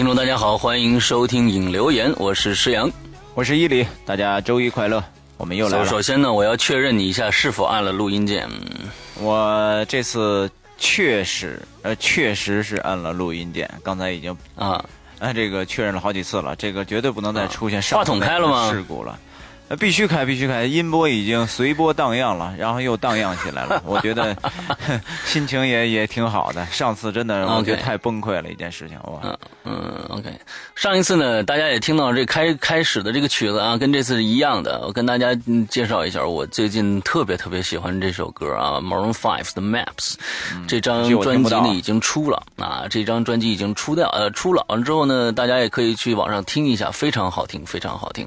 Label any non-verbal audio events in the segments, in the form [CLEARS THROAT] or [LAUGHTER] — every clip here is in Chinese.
位听众，大家好，欢迎收听影留言，我是施阳，我是伊犁，大家周一快乐，我们又来了。首先呢，我要确认你一下是否按了录音键。我这次确实，呃，确实是按了录音键，刚才已经啊，啊，这个确认了好几次了，这个绝对不能再出现话筒开了吗？事故了。呃，必须开，必须开，音波已经随波荡漾了，然后又荡漾起来了。我觉得 [LAUGHS] 心情也也挺好的。上次真的我觉得太崩溃了一件事情，哇。嗯嗯，OK。上一次呢，大家也听到这开开始的这个曲子啊，跟这次是一样的。我跟大家介绍一下，我最近特别特别喜欢这首歌啊，Maroon Five 的 Maps。这张专辑呢已经出了啊，这张专辑已经出掉呃出了，完之后呢，大家也可以去网上听一下，非常好听，非常好听。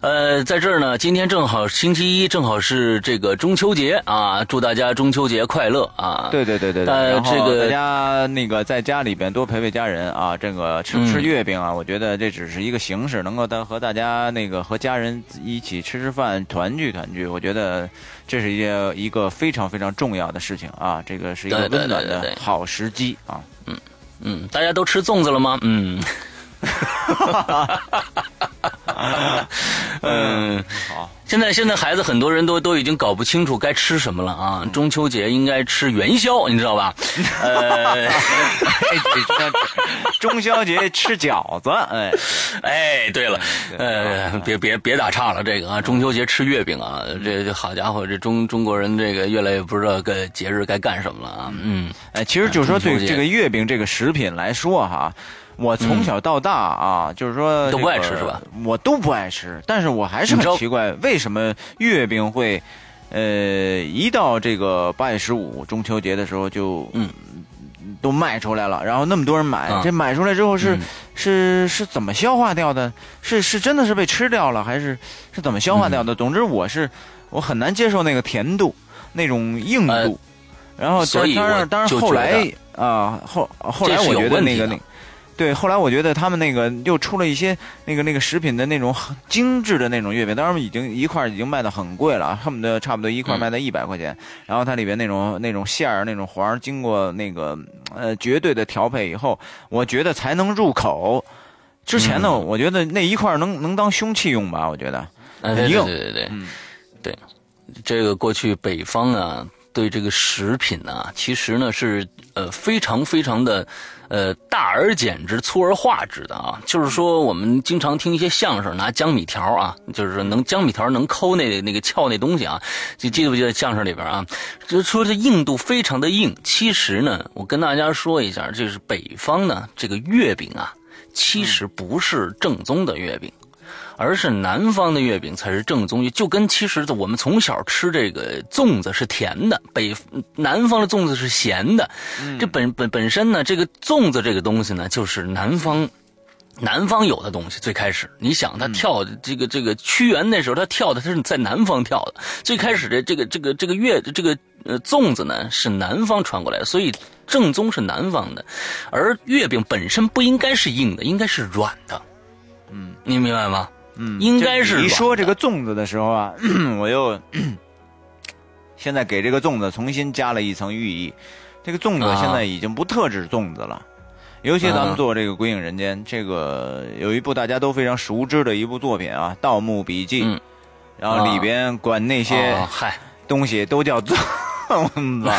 呃，在这儿呢，今天正好星期一，正好是这个中秋节啊，祝大家中秋节快乐啊！对对对对对，然后大家那个在家里边多陪陪家人啊，这个吃不吃月饼啊？我觉得这只是一个形式，能够和和大家那个和家人一起吃吃饭，团聚团聚，我觉得这是一件一个非常非常重要的事情啊！这个是一个温暖的好时机啊！嗯嗯，大家都吃粽子了吗？嗯。[LAUGHS] 嗯，好。现在现在孩子很多人都都已经搞不清楚该吃什么了啊！中秋节应该吃元宵，你知道吧？[LAUGHS] 呃，中秋节吃饺子，哎哎，对了，呃，别别别打岔了，这个啊，中秋节吃月饼啊，这这好家伙，这中中国人这个越来越不知道该节日该干什么了啊！嗯，哎，其实就是说对这个月饼这个食品来说哈。我从小到大啊，就是说都不爱吃是吧？我都不爱吃，但是我还是很奇怪，为什么月饼会，呃，一到这个八月十五中秋节的时候就嗯，都卖出来了，然后那么多人买，这买出来之后是是是怎么消化掉的？是是真的是被吃掉了，还是是怎么消化掉的？总之我是我很难接受那个甜度，那种硬度，然后当然当然后来啊后后来我觉得那个那。对，后来我觉得他们那个又出了一些那个那个食品的那种很精致的那种月饼，当然已经一块已经卖的很贵了，恨不得差不多一块卖到一百块钱。然后它里边那种那种馅儿、那种环儿，经过那个呃绝对的调配以后，我觉得才能入口。之前呢，我觉得那一块能能当凶器用吧？我觉得很硬。对对对，对，这个过去北方啊，对这个食品呢，其实呢是呃非常非常的。呃，大而简之，粗而化之的啊，就是说，我们经常听一些相声，拿江米条啊，就是说能江米条能抠那那个撬那东西啊，就记不记得相声里边啊？就说这硬度非常的硬。其实呢，我跟大家说一下，这是北方呢这个月饼啊，其实不是正宗的月饼。而是南方的月饼才是正宗，就跟其实我们从小吃这个粽子是甜的，北南方的粽子是咸的。这本本本身呢，这个粽子这个东西呢，就是南方南方有的东西。最开始，你想他跳这个这个屈原那时候他跳的，他是在南方跳的。最开始的这个这个这个月这个呃粽子呢，是南方传过来的，所以正宗是南方的。而月饼本身不应该是硬的，应该是软的。嗯，你明白吗？嗯，应该是一说这个粽子的时候啊，[CLEARS THROAT] 我又 [CLEARS THROAT] 现在给这个粽子重新加了一层寓意。这个粽子现在已经不特指粽子了，尤其咱们做这个《鬼影人间》，这个有一部大家都非常熟知的一部作品啊，《盗墓笔记》，然后里边管那些嗨。东西都叫 [LAUGHS] 粽子。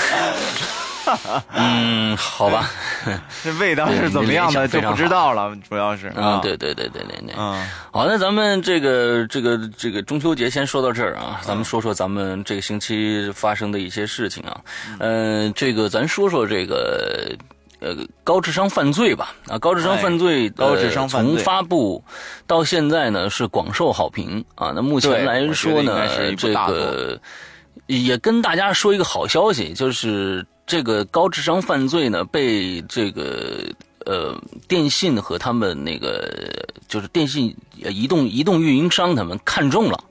[LAUGHS] 嗯，好吧，[LAUGHS] 这味道是怎么样的就不知道了，主要是啊，对对对对对对，嗯，好，那咱们这个这个这个中秋节先说到这儿啊，咱们说说咱们这个星期发生的一些事情啊，嗯，这个咱说说这个呃高智商犯罪吧，啊，高智商犯罪，高智商犯罪。从发布到现在呢是广受好评。啊，那目前来说呢，这个也跟大家说一个好消息，就是。这个高智商犯罪呢，被这个呃电信和他们那个就是电信移动移动运营商他们看中了，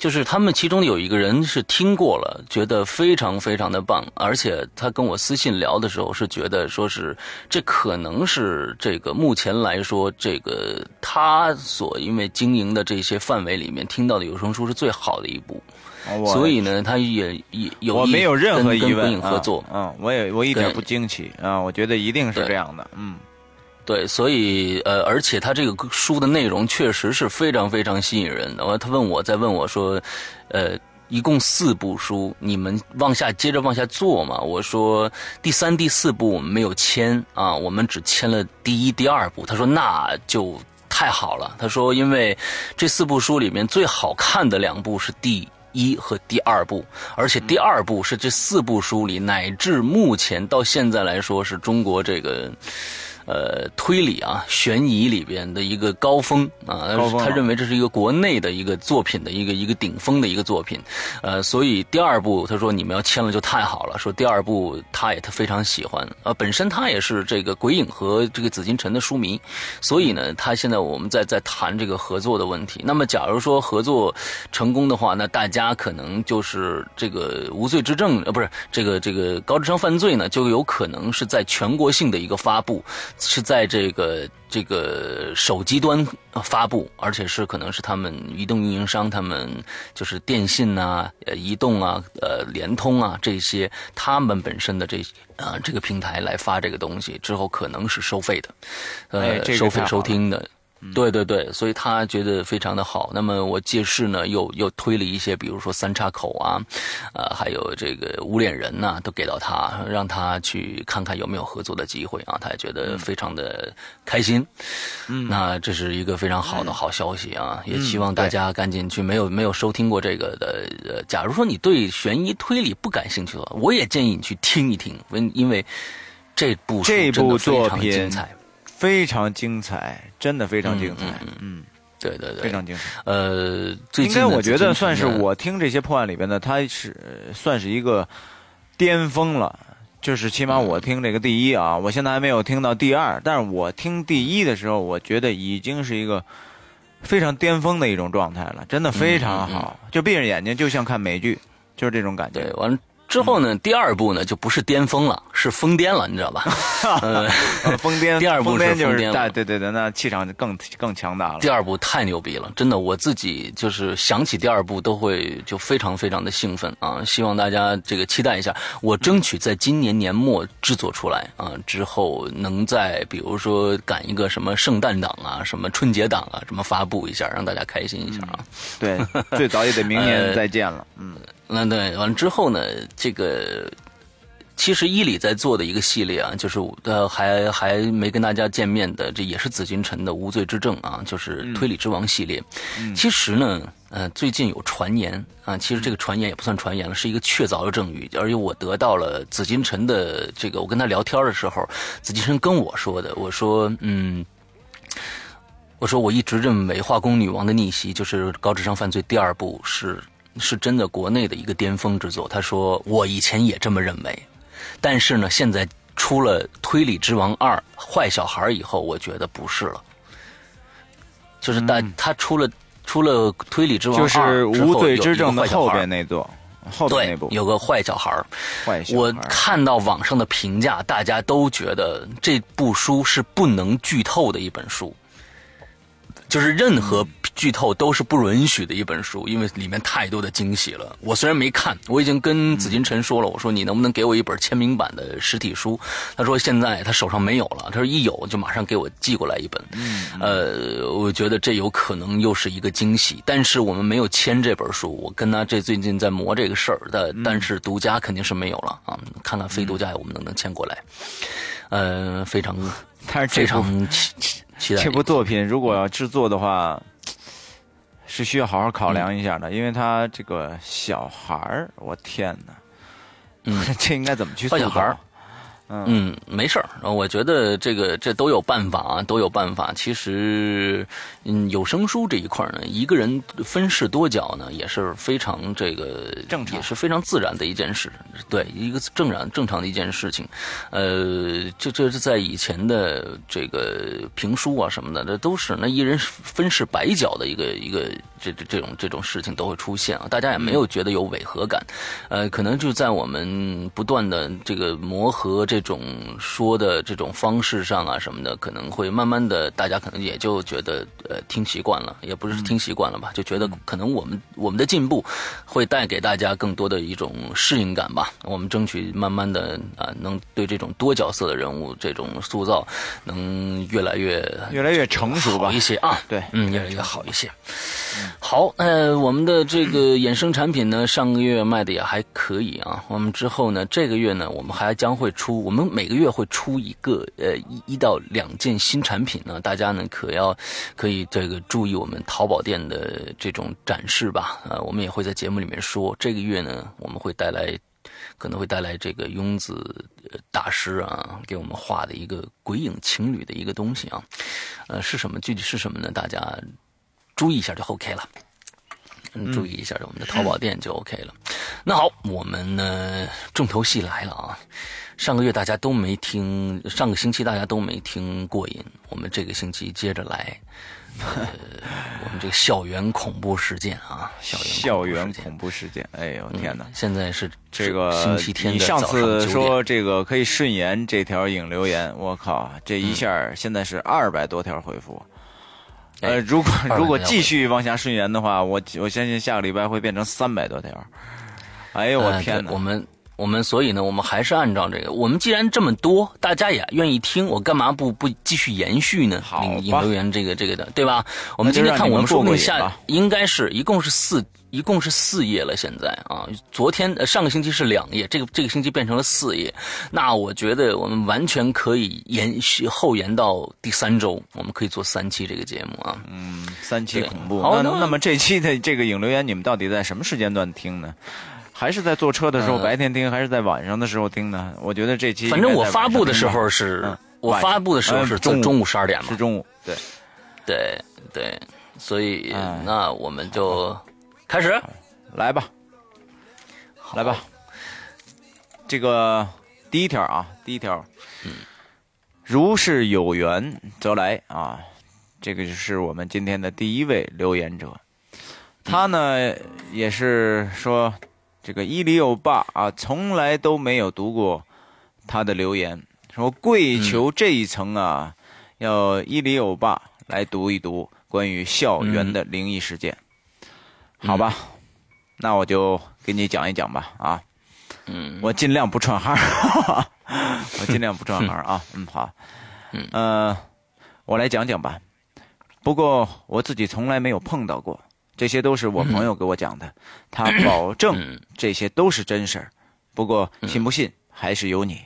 就是他们其中有一个人是听过了，觉得非常非常的棒，而且他跟我私信聊的时候是觉得说是这可能是这个目前来说这个他所因为经营的这些范围里面听到的有声书是最好的一部。所以呢，他也也有我没有任何疑问合作，嗯，我也我一点不惊奇啊，我觉得一定是这样的，嗯对，所以呃，而且他这个书的内容确实是非常非常吸引人。的。他问我在问我说，呃，一共四部书，你们往下接着往下做嘛？我说第三、第四部我们没有签啊，我们只签了第一、第二部。他说那就太好了。他说因为这四部书里面最好看的两部是第一和第二部，而且第二部是这四部书里乃至目前到现在来说是中国这个。呃，推理啊，悬疑里边的一个高峰啊，他认为这是一个国内的一个作品的一个一个顶峰的一个作品，呃，所以第二部他说你们要签了就太好了，说第二部他也他非常喜欢啊，本身他也是这个鬼影和这个紫禁城的书迷，所以呢，他现在我们在在谈这个合作的问题。那么，假如说合作成功的话，那大家可能就是这个无罪之证呃，不是这个这个高智商犯罪呢，就有可能是在全国性的一个发布。是在这个这个手机端发布，而且是可能是他们移动运营商，他们就是电信啊、呃移动啊、呃联通啊这些，他们本身的这啊这个平台来发这个东西，之后可能是收费的，呃收费收听的。对对对，所以他觉得非常的好。那么我借势呢，又又推了一些，比如说三岔口啊，呃，还有这个无脸人呐，都给到他，让他去看看有没有合作的机会啊。他也觉得非常的开心。嗯，那这是一个非常好的好消息啊！也希望大家赶紧去。没有没有收听过这个的，呃，假如说你对悬疑推理不感兴趣的话，我也建议你去听一听，因因为这部这部作品。非常精彩，真的非常精彩。嗯，对对对，非常精彩。呃，应该我觉得算是我听这些破案里边的，它是算是一个巅峰了。就是起码我听这个第一啊，我现在还没有听到第二，但是我听第一的时候，我觉得已经是一个非常巅峰的一种状态了，真的非常好。就闭着眼睛，就像看美剧，就是这种感觉。完了。之后呢，第二部呢就不是巅峰了，是疯癫了，你知道吧？[LAUGHS] 呃，疯癫。第二部是疯癫了，对对对，那气场就更更强大了。第二部太牛逼了，真的，我自己就是想起第二部都会就非常非常的兴奋啊！希望大家这个期待一下，我争取在今年年末制作出来啊，之后能在比如说赶一个什么圣诞档啊、什么春节档啊，什么发布一下，让大家开心一下啊！对，最早也得明年 [LAUGHS] 再见了，嗯。那对，完了之后呢？这个其实伊里在做的一个系列啊，就是呃，还还没跟大家见面的，这也是紫禁城的无罪之证啊，就是推理之王系列。其实呢，呃，最近有传言啊，其实这个传言也不算传言了，是一个确凿的证据。而且我得到了紫禁城的这个，我跟他聊天的时候，紫禁城跟我说的，我说嗯，我说我一直认为《化工女王的逆袭》就是高智商犯罪第二部是。是真的国内的一个巅峰之作。他说：“我以前也这么认为，但是呢，现在出了《推理之王二：坏小孩》以后，我觉得不是了。就是但他出了出了《推理之王二》就是无罪之证的后边那座，后边那部有个坏小孩坏小孩。我看到网上的评价，大家都觉得这部书是不能剧透的一本书。”就是任何剧透都是不允许的一本书，因为里面太多的惊喜了。我虽然没看，我已经跟紫金陈说了，我说你能不能给我一本签名版的实体书？他说现在他手上没有了，他说一有就马上给我寄过来一本。呃，我觉得这有可能又是一个惊喜，但是我们没有签这本书。我跟他这最近在磨这个事儿的，但是独家肯定是没有了啊。看看非独家我们能不能签过来？呃，非常，[LAUGHS] 但是非常。[LAUGHS] 这部作品如果要制作的话，是需要好好考量一下的，因为他这个小孩儿，我天哪，嗯，[LAUGHS] 这应该怎么去做？小孩儿。嗯，没事儿。我觉得这个这都有办法啊，都有办法。其实，嗯，有声书这一块呢，一个人分饰多角呢，也是非常这个正常，也是非常自然的一件事。对，一个正常正常的一件事情。呃，这这是在以前的这个评书啊什么的，这都是那一人分饰百角的一个一个这这这种这种事情都会出现啊。大家也没有觉得有违和感。呃，可能就在我们不断的这个磨合这。种说的这种方式上啊什么的，可能会慢慢的，大家可能也就觉得呃听习惯了，也不是听习惯了吧，就觉得可能我们我们的进步会带给大家更多的一种适应感吧。我们争取慢慢的啊，能对这种多角色的人物这种塑造能越来越越来越成熟吧一些啊。对，嗯，越来越好一些。好，呃，我们的这个衍生产品呢，上个月卖的也还可以啊。我们之后呢，这个月呢，我们还将会出，我们每个月会出一个呃一一到两件新产品呢，大家呢可要可以这个注意我们淘宝店的这种展示吧。呃，我们也会在节目里面说，这个月呢，我们会带来可能会带来这个庸子大师啊给我们画的一个鬼影情侣的一个东西啊，呃，是什么？具体是什么呢？大家。注意一下就 OK 了，嗯，注意一下我们的淘宝店就 OK 了。那好，我们呢重头戏来了啊！上个月大家都没听，上个星期大家都没听过瘾，我们这个星期接着来。呃，[LAUGHS] 我们这个校园恐怖事件啊，校园校园恐怖事件，哎呦天哪！现在是这个星期天你上次说这个可以顺延这条引留言，我靠，这一下现在是二百多条回复。呃，如果如果继续往下顺延的话，我我相信下个礼拜会变成三百多条。哎呦我天哪！我们我们所以呢，我们还是按照这个。我们既然这么多，大家也愿意听，我干嘛不不继续延续呢？好，引留言这个这个的，对吧？我们今天看我们说那下应该是一共是四。一共是四页了，现在啊，昨天呃上个星期是两页，这个这个星期变成了四页，那我觉得我们完全可以延续后延到第三周，我们可以做三期这个节目啊。嗯，三期恐怖。好，那那么这期的这个影留言，你们到底在什么时间段听呢？还是在坐车的时候白天听，还是在晚上的时候听呢？我觉得这期反正我发布的时候是，我发布的时候是中中午十二点嘛，是中午。对，对对，所以那我们就。开始，来吧，来吧。这个第一条啊，第一条，如是有缘则来啊。这个就是我们今天的第一位留言者，他呢也是说，这个伊里欧巴啊，从来都没有读过他的留言，说跪求这一层啊，要伊里欧巴来读一读关于校园的灵异事件。好吧，那我就给你讲一讲吧啊，嗯，我尽量不串行，[LAUGHS] 我尽量不串行啊，[LAUGHS] 嗯好，嗯。呃，我来讲讲吧，不过我自己从来没有碰到过，这些都是我朋友给我讲的，他保证这些都是真事儿，不过信不信还是由你。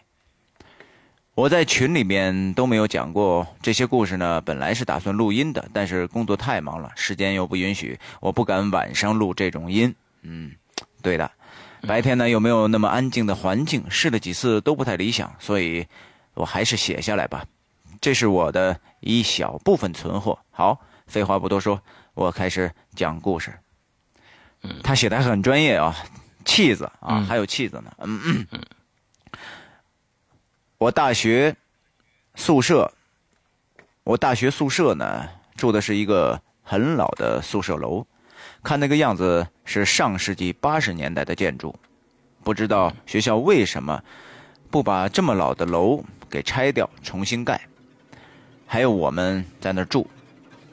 我在群里面都没有讲过这些故事呢。本来是打算录音的，但是工作太忙了，时间又不允许，我不敢晚上录这种音。嗯，对的，白天呢又没有那么安静的环境，试了几次都不太理想，所以我还是写下来吧。这是我的一小部分存货。好，废话不多说，我开始讲故事。嗯，他写的很专业啊，气子啊，还有气子呢。嗯嗯。我大学宿舍，我大学宿舍呢住的是一个很老的宿舍楼，看那个样子是上世纪八十年代的建筑，不知道学校为什么不把这么老的楼给拆掉重新盖，还有我们在那儿住，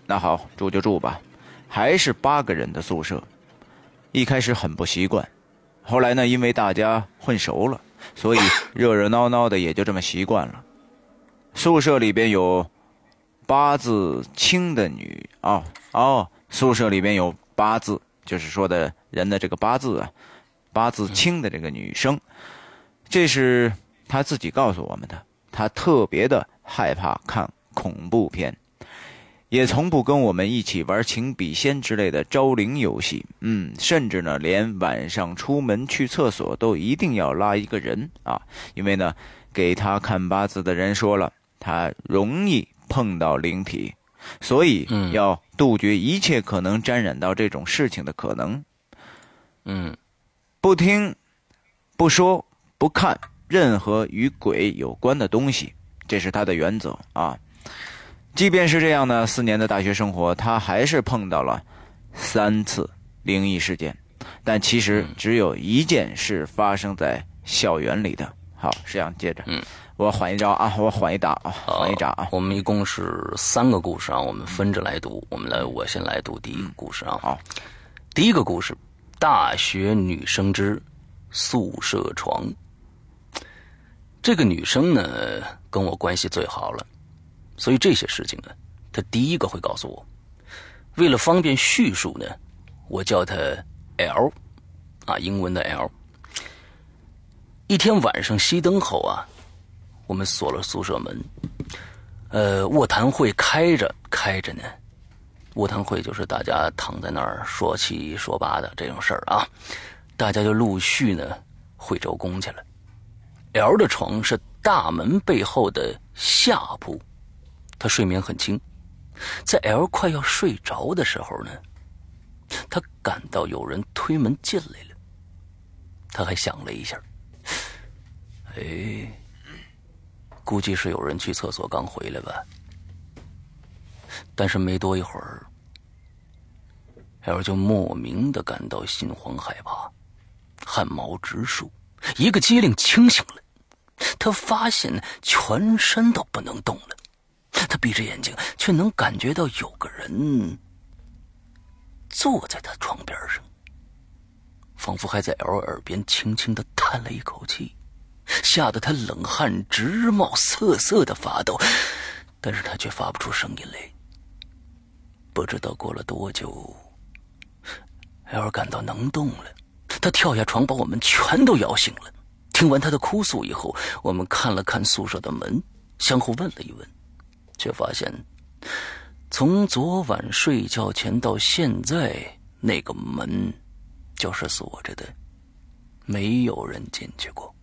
那好住就住吧，还是八个人的宿舍，一开始很不习惯，后来呢因为大家混熟了。所以热热闹闹的也就这么习惯了。宿舍里边有八字轻的女啊哦，宿舍里边有八字，就是说的人的这个八字啊，八字轻的这个女生，这是她自己告诉我们的。她特别的害怕看恐怖片。也从不跟我们一起玩请笔仙之类的招灵游戏，嗯，甚至呢，连晚上出门去厕所都一定要拉一个人啊，因为呢，给他看八字的人说了，他容易碰到灵体，所以要杜绝一切可能沾染到这种事情的可能。嗯，不听、不说、不看任何与鬼有关的东西，这是他的原则啊。即便是这样呢，四年的大学生活，他还是碰到了三次灵异事件，但其实只有一件是发生在校园里的。好，石阳接着，嗯，我缓一招啊，我缓一打啊，缓一扎啊。我们一共是三个故事啊，我们分着来读。我们来，我先来读第一个故事啊。好，第一个故事：大学女生之宿舍床。这个女生呢，跟我关系最好了，所以这些事情呢，他第一个会告诉我。为了方便叙述呢，我叫他 L，啊，英文的 L。一天晚上熄灯后啊，我们锁了宿舍门，呃，卧谈会开着开着呢。卧谈会就是大家躺在那儿说七说八的这种事儿啊，大家就陆续呢回周公去了。L 的床是大门背后的下铺，他睡眠很轻。在 L 快要睡着的时候呢，他感到有人推门进来了。他还想了一下。哎，估计是有人去厕所刚回来吧。但是没多一会儿，L 就莫名的感到心慌害怕，汗毛直竖，一个机灵清醒了，他发现全身都不能动了。他闭着眼睛，却能感觉到有个人坐在他床边上，仿佛还在 L 耳边轻轻的叹了一口气。吓得他冷汗直冒，瑟瑟的发抖，但是他却发不出声音来。不知道过了多久，L 感到能动了，他跳下床，把我们全都摇醒了。听完他的哭诉以后，我们看了看宿舍的门，相互问了一问，却发现从昨晚睡觉前到现在，那个门就是锁着的，没有人进去过。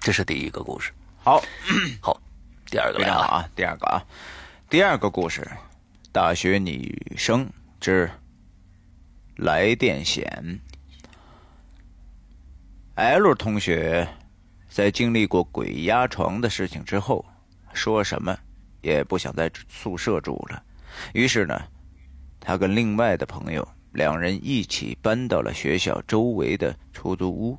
这是第一个故事，好，[CLEARS THROAT] 好，第二个来啊，第二个啊，第二个故事，大学女生之来电险。L 同学在经历过鬼压床的事情之后，说什么也不想在宿舍住了，于是呢，他跟另外的朋友两人一起搬到了学校周围的出租屋。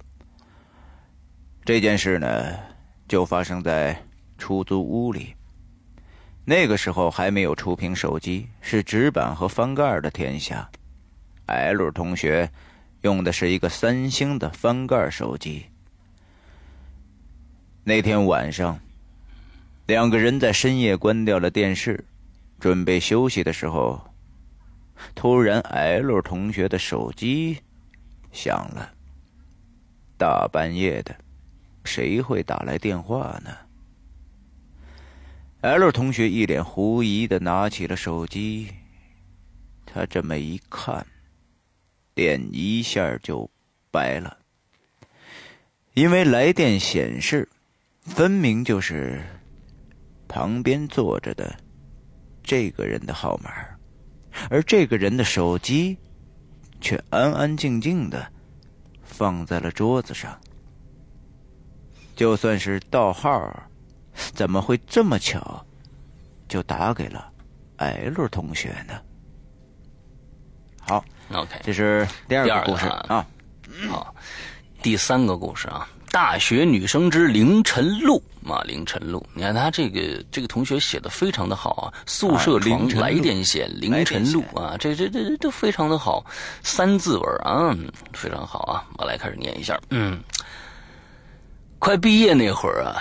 这件事呢，就发生在出租屋里。那个时候还没有触屏手机，是纸板和翻盖的天下。L 同学用的是一个三星的翻盖手机。那天晚上，两个人在深夜关掉了电视，准备休息的时候，突然 L 同学的手机响了。大半夜的。谁会打来电话呢？L 同学一脸狐疑的拿起了手机，他这么一看，脸一下就白了，因为来电显示，分明就是旁边坐着的这个人的号码，而这个人的手机却安安静静的放在了桌子上。就算是盗号，怎么会这么巧，就打给了 L 同学呢？好，OK，这是第二个故事啊。好，第三个故事啊，大学女生之凌晨露啊，凌晨露，你看他这个这个同学写的非常的好啊，宿舍床来电线凌晨露啊，这这这都非常的好，三字文啊，非常好啊，我来开始念一下，嗯。快毕业那会儿啊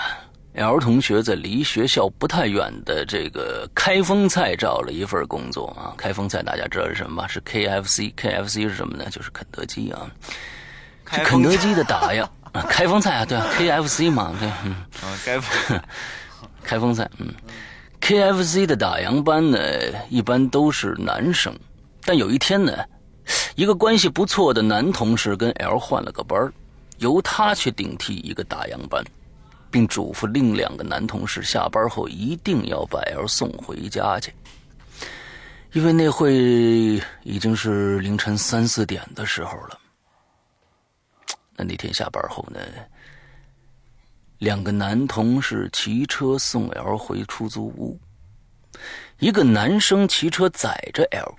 ，L 同学在离学校不太远的这个开封菜找了一份工作啊。开封菜大家知道是什么吧？是 KFC，KFC 是什么呢？就是肯德基啊。肯德基的打烊，[LAUGHS] 开封菜啊，对啊，KFC 嘛，对，嗯，开封，[LAUGHS] 开封菜，嗯，KFC 的打烊班呢，一般都是男生，但有一天呢，一个关系不错的男同事跟 L 换了个班儿。由他去顶替一个打烊班，并嘱咐另两个男同事下班后一定要把 L 送回家去，因为那会已经是凌晨三四点的时候了。那那天下班后呢，两个男同事骑车送 L 回出租屋，一个男生骑车载着 L，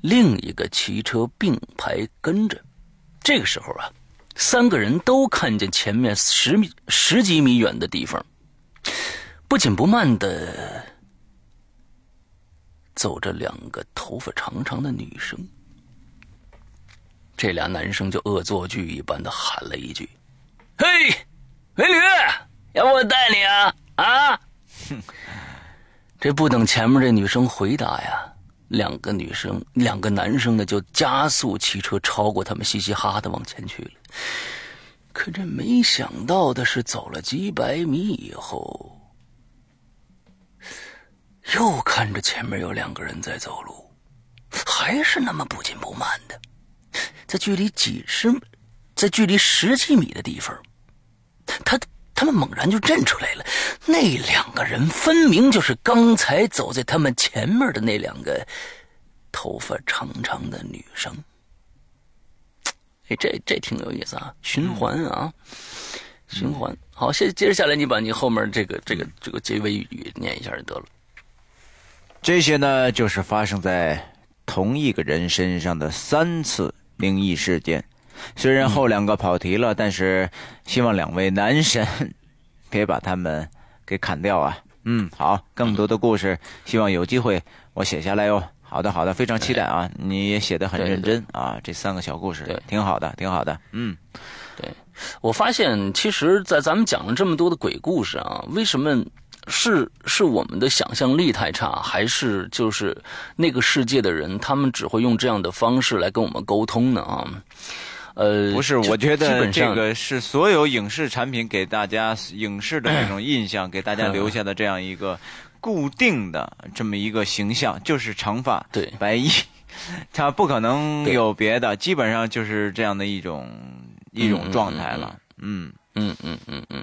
另一个骑车并排跟着。这个时候啊。三个人都看见前面十米十几米远的地方，不紧不慢的走着两个头发长长的女生。这俩男生就恶作剧一般的喊了一句：“嘿，美女，要不我带你啊？”啊！哼，这不等前面这女生回答呀，两个女生、两个男生呢就加速骑车超过他们，嘻嘻哈哈的往前去了。可这没想到的是，走了几百米以后，又看着前面有两个人在走路，还是那么不紧不慢的。在距离几十，在距离十几米的地方，他他们猛然就认出来了，那两个人分明就是刚才走在他们前面的那两个头发长长的女生。哎，这这挺有意思啊，循环啊，循环。好，接接着下来，你把你后面这个这个这个结尾语念一下就得了。这些呢，就是发生在同一个人身上的三次。灵异事件，虽然后两个跑题了，但是希望两位男神别把他们给砍掉啊！嗯，好，更多的故事，希望有机会我写下来哟。好的，好的，非常期待啊！你也写的很认真啊，这三个小故事，挺好的，挺好的。嗯，对，我发现，其实，在咱们讲了这么多的鬼故事啊，为什么？是是我们的想象力太差，还是就是那个世界的人，他们只会用这样的方式来跟我们沟通呢？啊，呃，不是，我觉得这个是所有影视产品给大家影视的这种 [CLEARS THROAT] 印象，给大家留下的这样一个固定的这么一个形象，就是长发、对白衣，他不可能有别的，基本上就是这样的一种一种状态了。嗯嗯嗯嗯嗯。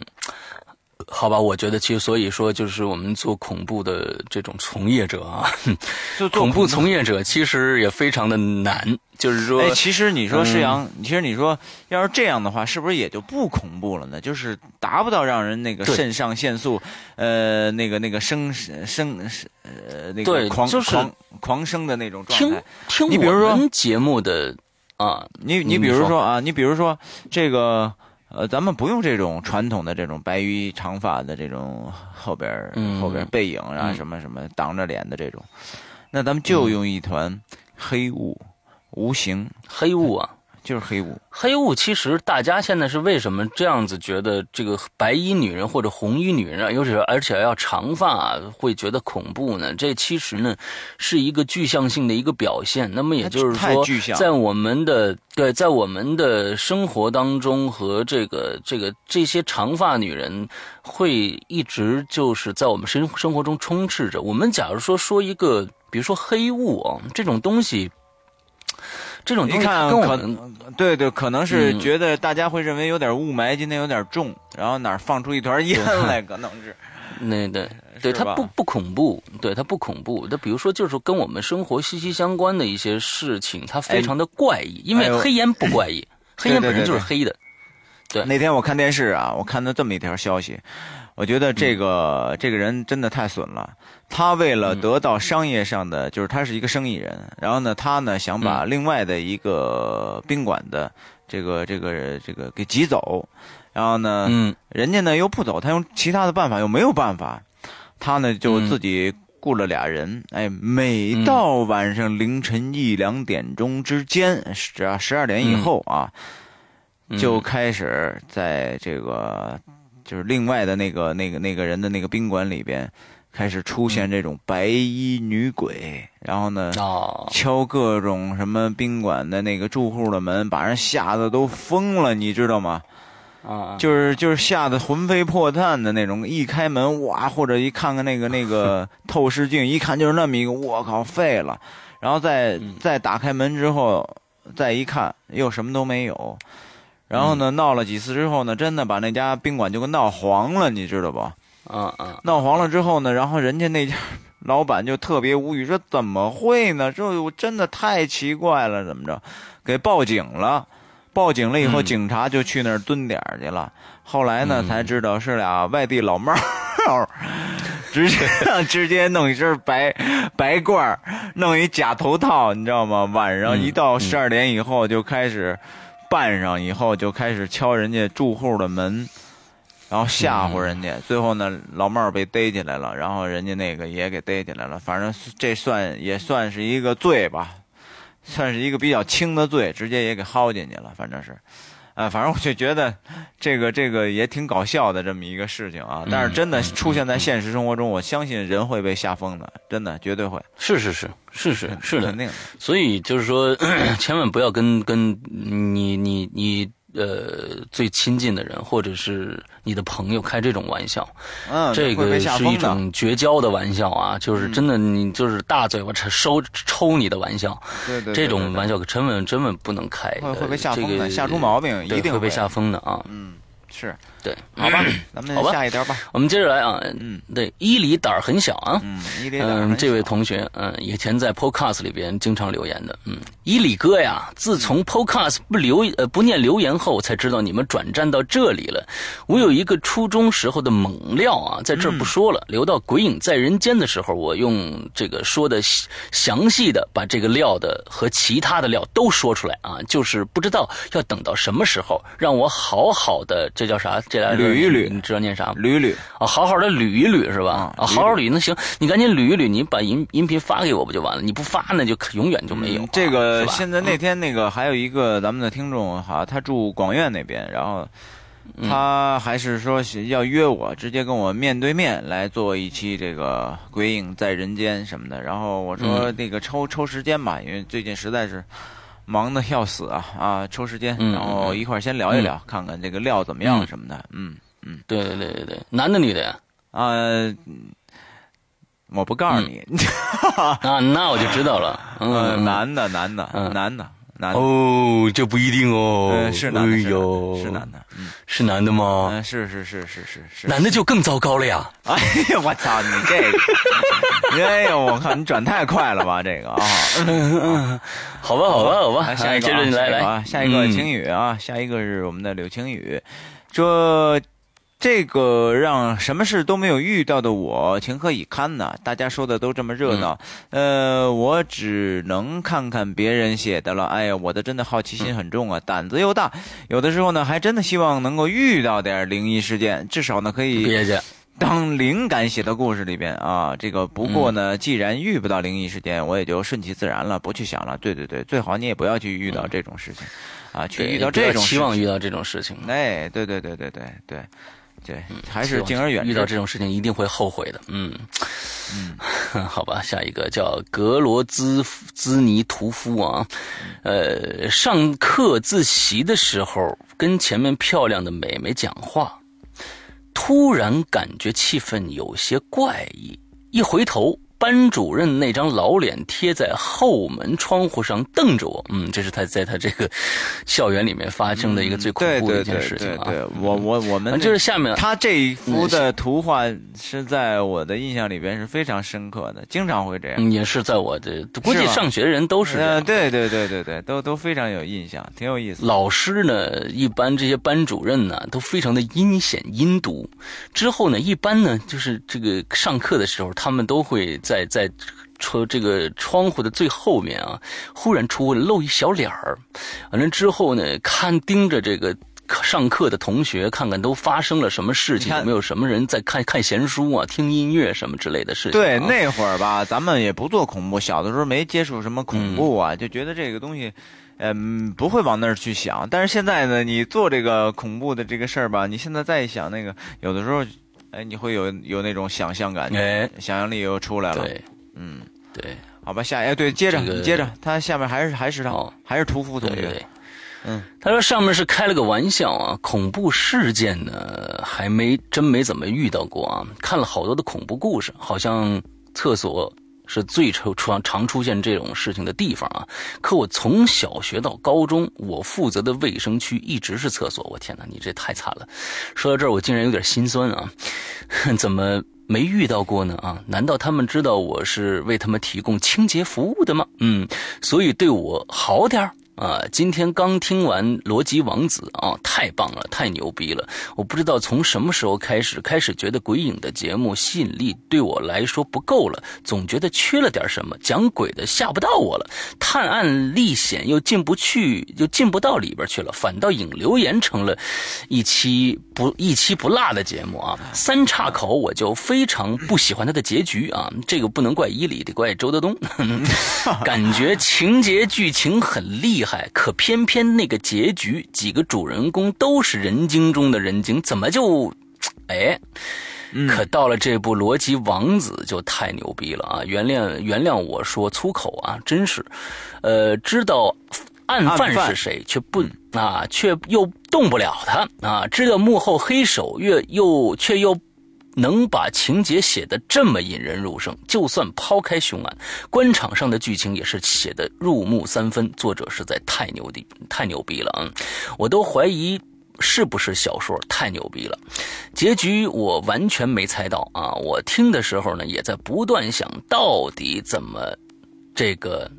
好吧，我觉得其实所以说，就是我们做恐怖的这种从业者啊，[LAUGHS] 恐怖从业者其实也非常的难。就是说，哎，其实你说施阳，其实你说要是这样的话，是不是也就不恐怖了呢？就是达不到让人那个肾上腺素，呃，那个那个生生呃那个狂狂狂生的那种状态。听听我们节目的啊，你你比如说啊，你比如说这个。呃，咱们不用这种传统的这种白衣长发的这种后边后边背影啊，什么什么挡着脸的这种，那咱们就用一团黑雾，无形黑雾啊。就是黑雾，黑雾其实大家现在是为什么这样子觉得这个白衣女人或者红衣女人，尤其是而且要长发，会觉得恐怖呢？这其实呢是一个具象性的一个表现。那么也就是说，在我们的对，在我们的生活当中和这个这个这些长发女人会一直就是在我们生生活中充斥着。我们假如说说一个，比如说黑雾啊这种东西。这种一看可能对对，可能是觉得大家会认为有点雾霾，今天有点重，然后哪儿放出一团烟来，可能是。[LAUGHS] 那对对，它不不恐怖，对它不恐怖。它比如说，就是跟我们生活息息相关的一些事情，它非常的怪异。因为黑烟不怪异，[LAUGHS] 黑烟本身就是黑的。对，那天我看电视啊，我看到这么一条消息。我觉得这个这个人真的太损了。他为了得到商业上的，就是他是一个生意人，然后呢，他呢想把另外的一个宾馆的这个这个这个给挤走，然后呢，嗯。人家呢又不走，他用其他的办法又没有办法，他呢就自己雇了俩人，哎，每到晚上凌晨一两点钟之间，十十二点以后啊，就开始在这个。就是另外的那个、那个、那个人的那个宾馆里边，开始出现这种白衣女鬼，然后呢，敲各种什么宾馆的那个住户的门，把人吓得都疯了，你知道吗？啊，就是就是吓得魂飞魄散的那种，一开门哇，或者一看看那个那个 [LAUGHS] 透视镜，一看就是那么一个，我靠，废了。然后再再打开门之后，再一看，又什么都没有。然后呢，闹了几次之后呢，真的把那家宾馆就给闹黄了，你知道不？嗯嗯。闹黄了之后呢，然后人家那家 [LAUGHS] 老板就特别无语，说怎么会呢？这真的太奇怪了，怎么着？给报警了。报警了以后，警察就去那儿蹲点去了。后来呢，才知道是俩外地老猫儿，[LAUGHS] 直接 [LAUGHS] 直接弄一身白白褂弄一假头套，你知道吗？晚上一到十二点以后就开始。办上以后，就开始敲人家住户的门，然后吓唬人家。最后呢，老帽被逮起来了，然后人家那个也给逮起来了。反正这算也算是一个罪吧，算是一个比较轻的罪，直接也给薅进去了。反正是。啊，反正我就觉得，这个这个也挺搞笑的这么一个事情啊。但是真的出现在现实生活中，我相信人会被吓疯的，真的绝对会。是是是是是是的，肯定。所以就是说，[COUGHS] 千万不要跟跟你你你。呃，最亲近的人或者是你的朋友开这种玩笑，嗯，这个是一种绝交的玩笑啊，就是真的，你就是大嘴巴抽抽你的玩笑，对对，这种玩笑可真本真本不能开，会会被吓疯的，吓出毛病，一定会被吓疯的啊，嗯。是对，好吧，咱们下一条吧。我们接着来啊，嗯，对，伊里胆儿很小啊，嗯，伊里胆儿嗯，这位同学，嗯，以前在 Podcast 里边经常留言的，嗯，伊里哥呀，自从 Podcast 不留呃不念留言后，才知道你们转战到这里了。我有一个初中时候的猛料啊，在这儿不说了，留到鬼影在人间的时候，我用这个说的详细的把这个料的和其他的料都说出来啊，就是不知道要等到什么时候，让我好好的这。叫啥？这俩捋一捋，你知道念啥吗？捋捋啊，好好的捋一捋是吧？啊，好好捋，那行，你赶紧捋一捋，你把音音频发给我不就完了？你不发那就永远就没有。这个现在那天那个还有一个咱们的听众哈，他住广院那边，然后他还是说要约我，直接跟我面对面来做一期这个《鬼影在人间》什么的。然后我说那个抽抽时间吧，因为最近实在是。忙的要死啊啊！抽时间，然后一块儿先聊一聊，看看这个料怎么样什么的。嗯嗯，对对对对对，男的女的呀？啊，我不告诉你。那，[LAUGHS] 那我就知道了。嗯，男的，男的，男的。哦，这不一定哦。是男的，是男的，嗯，是男的吗？嗯，是是是是是是。男的就更糟糕了呀！哎呀，我操，你这个，[LAUGHS] 哎呦，我靠，你转太快了吧，这个啊。[LAUGHS] 好吧，好吧，好吧。下一个，来来，下一个晴雨啊，下一个是我们的柳晴雨，这。这个让什么事都没有遇到的我情何以堪呢？大家说的都这么热闹，呃，我只能看看别人写的了。哎呀，我的真的好奇心很重啊，胆子又大，有的时候呢，还真的希望能够遇到点灵异事件，至少呢可以当灵感写到故事里边啊。这个不过呢，既然遇不到灵异事件，我也就顺其自然了，不去想了。对对对，最好你也不要去遇到这种事情啊，去遇到这种期望遇到这种事情。哎，对对对对对对。对，还是敬而远之。遇到这种事情一定会后悔的。嗯嗯，[LAUGHS] 好吧，下一个叫格罗兹兹尼屠夫啊。呃，上课自习的时候，跟前面漂亮的美眉讲话，突然感觉气氛有些怪异，一回头。班主任那张老脸贴在后门窗户上瞪着我，嗯，这是他在他这个校园里面发生的一个最恐怖的一件事情啊！我我我们就是下面他这一幅的图画是在我的印象里边是非常深刻的，经常会这样。也是在我的估计上学的人都是，对对对对对，都都非常有印象，挺有意思。老师呢，一般这些班主任呢，都非常的阴险阴毒。之后呢，一般呢，就是这个上课的时候，他们都会在。在在窗这个窗户的最后面啊，忽然出露一小脸儿，完了之后呢，看盯着这个上课的同学，看看都发生了什么事情，有没有什么人在看看闲书啊、听音乐什么之类的事情。对，那会儿吧，咱们也不做恐怖，小的时候没接触什么恐怖啊，就觉得这个东西，嗯，不会往那儿去想。但是现在呢，你做这个恐怖的这个事儿吧，你现在再一想，那个有的时候。哎，你会有有那种想象感，哎，想象力又出来了。对，嗯，对，好吧，下哎，对，接着接着，他下面还是还是他，还是屠夫同学。嗯，他说上面是开了个玩笑啊，恐怖事件呢还没真没怎么遇到过啊，看了好多的恐怖故事，好像厕所。是最常常常出现这种事情的地方啊！可我从小学到高中，我负责的卫生区一直是厕所。我天哪，你这太惨了！说到这儿，我竟然有点心酸啊！[LAUGHS] 怎么没遇到过呢？啊？难道他们知道我是为他们提供清洁服务的吗？嗯，所以对我好点啊，今天刚听完《逻辑王子》啊，太棒了，太牛逼了！我不知道从什么时候开始，开始觉得鬼影的节目吸引力对我来说不够了，总觉得缺了点什么，讲鬼的吓不到我了，探案历险又进不去，又进不到里边去了，反倒引留言成了一期不一期不落的节目啊！三岔口我就非常不喜欢他的结局啊，这个不能怪伊里，得怪周德东，[LAUGHS] 感觉情节剧情很厉。厉害，可偏偏那个结局，几个主人公都是人精中的人精，怎么就，哎，可到了这部《逻辑王子》就太牛逼了啊！原谅原谅我说粗口啊，真是，呃，知道案犯是谁，却不啊，却又动不了他啊，知道幕后黑手，越又却又。能把情节写得这么引人入胜，就算抛开凶案，官场上的剧情也是写得入木三分。作者实在太牛逼，太牛逼了啊！我都怀疑是不是小说，太牛逼了。结局我完全没猜到啊！我听的时候呢，也在不断想到底怎么这个。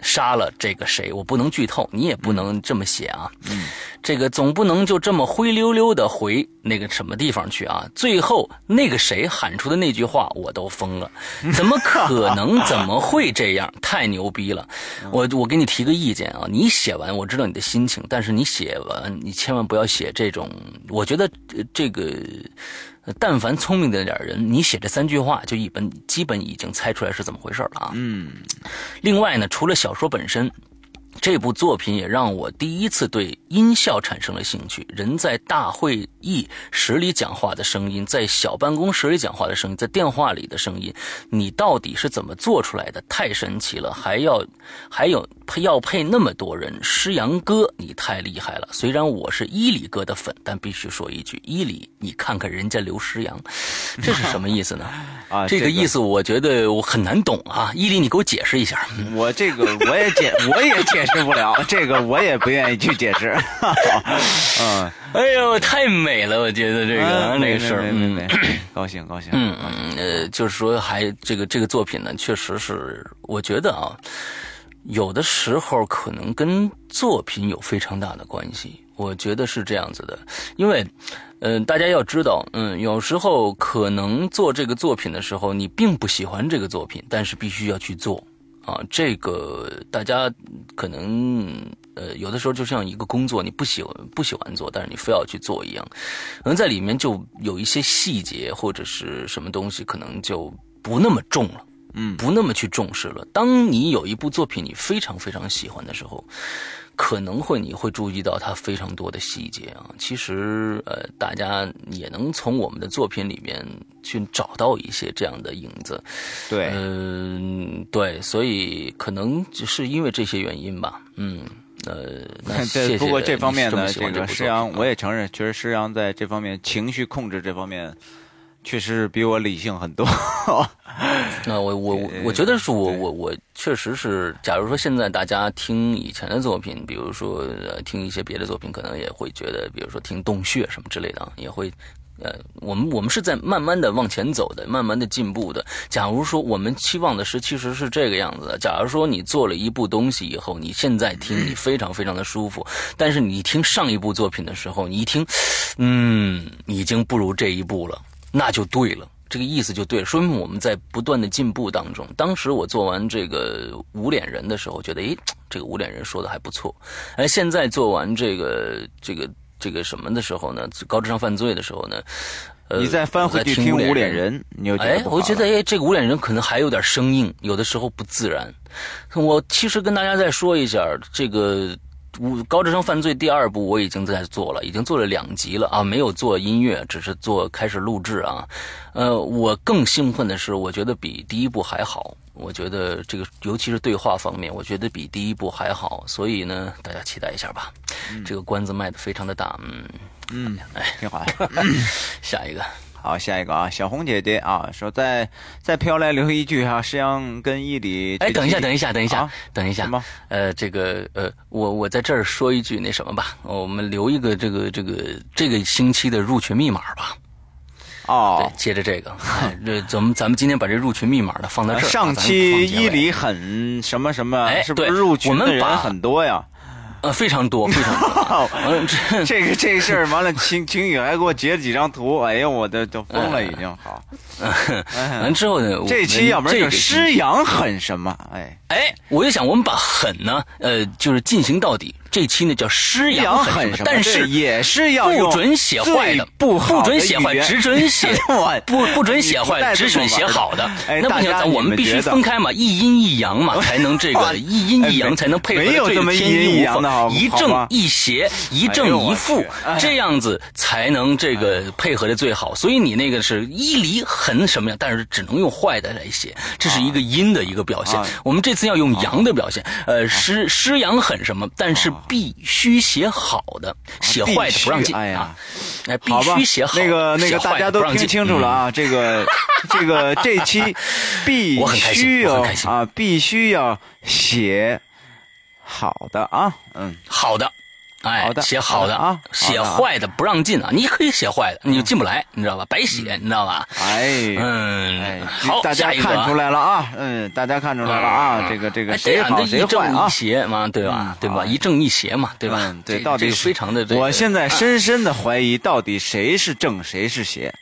杀了这个谁？我不能剧透，你也不能这么写啊。嗯，这个总不能就这么灰溜溜的回那个什么地方去啊？最后那个谁喊出的那句话，我都疯了。[LAUGHS] 怎么可能？怎么会这样？太牛逼了！我我给你提个意见啊，你写完我知道你的心情，但是你写完你千万不要写这种。我觉得这个。但凡聪明的点人，你写这三句话就一本基本已经猜出来是怎么回事了啊。嗯，另外呢，除了小说本身。这部作品也让我第一次对音效产生了兴趣。人在大会议室里讲话的声音，在小办公室里讲话的声音，在电话里的声音，你到底是怎么做出来的？太神奇了！还要还有配要配那么多人，师阳哥你太厉害了。虽然我是伊里哥的粉，但必须说一句，伊里你看看人家刘诗阳，这是什么意思呢？[LAUGHS] 啊，这个意思我觉得我很难懂啊。伊里，你给我解释一下。我这个我也解我也解。解释不了这个，我也不愿意去解释。[LAUGHS] 嗯，哎呦，太美了，我觉得这个那个事儿，[CLEARS THROAT] 嗯，高兴高兴。嗯嗯，呃，就是说，还这个这个作品呢，确实是，我觉得啊，有的时候可能跟作品有非常大的关系。我觉得是这样子的，因为，嗯，大家要知道，嗯，有时候可能做这个作品的时候，你并不喜欢这个作品，但是必须要去做。啊，这个大家可能呃，有的时候就像一个工作，你不喜欢不喜欢做，但是你非要去做一样，可能在里面就有一些细节或者是什么东西，可能就不那么重了，嗯，不那么去重视了。当你有一部作品你非常非常喜欢的时候。可能会你会注意到它非常多的细节啊，其实呃，大家也能从我们的作品里面去找到一些这样的影子，对，嗯，对，所以可能是因为这些原因吧，嗯，呃，那 [LAUGHS] 不过这方面呢，这个施阳我也承认，确实施阳在这方面情绪控制这方面。确实比我理性很多。那 [LAUGHS] 我我我觉得是我我我确实是，假如说现在大家听以前的作品，比如说呃听一些别的作品，可能也会觉得，比如说听洞穴什么之类的，也会呃，我们我们是在慢慢的往前走的，慢慢的进步的。假如说我们期望的是，其实是这个样子的。假如说你做了一部东西以后，你现在听你非常非常的舒服，但是你听上一部作品的时候，你一听，嗯，已经不如这一部了。那就对了，这个意思就对了，说明我们在不断的进步当中。当时我做完这个无脸人的时候，觉得诶，这个无脸人说的还不错。而现在做完这个这个这个什么的时候呢？高智商犯罪的时候呢？呃，你再翻回去听无脸人，你哎，我觉得哎，这个无脸人可能还有点生硬，有的时候不自然。我其实跟大家再说一下这个。《高智商犯罪》第二部我已经在做了，已经做了两集了啊，没有做音乐，只是做开始录制啊。呃，我更兴奋的是，我觉得比第一部还好。我觉得这个，尤其是对话方面，我觉得比第一部还好。所以呢，大家期待一下吧。这个关子卖的非常的大，嗯嗯，哎，挺好。[LAUGHS] 下一个。[LAUGHS] 好，下一个啊，小红姐姐啊，说再再飘来留一句哈，石阳跟伊里。哎，等一下，等一下，等一下，等一下。什么？呃，这个呃，我我在这儿说一句那什么吧，我们留一个这个这个这个星期的入群密码吧。哦。对，接着这个，[LAUGHS] 这咱们咱们今天把这入群密码呢放在这儿。上期伊里很什么什么，是不是入群的人很多呀？呃，非常多，非常多。这 [LAUGHS] 这个这事儿完了，晴晴雨还给我截了几张图，哎呀，我的都疯了，已经好。完之后呢，这期要不然就施阳狠什么？哎哎，我就想我们把狠呢，呃，就是进行到底。这期呢叫诗阳狠，但是也是要不准写坏的，不 [LAUGHS] 不准写坏，只准写不不准写坏，只准写好的。那不行，我们必须分开嘛，一阴一阳嘛，[LAUGHS] 才能这个一阴一阳才能配合这个天衣无缝，一正一邪，一正一负，这样子才能这个配合的最好。所以你那个是一离狠什么呀？但是只能用坏的来写，这是一个阴的一个表现。我们这次要用阳的表现，呃，诗诗阳狠什么？但是。必须写好的，写坏的不让进。哎呀，哎，必须写好。那个那个，大家都听清楚了啊！这个这个这期 [LAUGHS] 必须要啊，必须要写好的啊，嗯，好的。哎，写好的啊，写坏的不让进啊！你可以写坏的，你就进不来，你知道吧？白写，你知道吧？哎，嗯，好，大家看出来了啊，嗯，大家看出来了啊，这个这个谁好谁坏啊？一邪嘛，对吧？对吧？一正一邪嘛，对吧？对，到底非常的。我现在深深的怀疑，到底谁是正，谁是邪？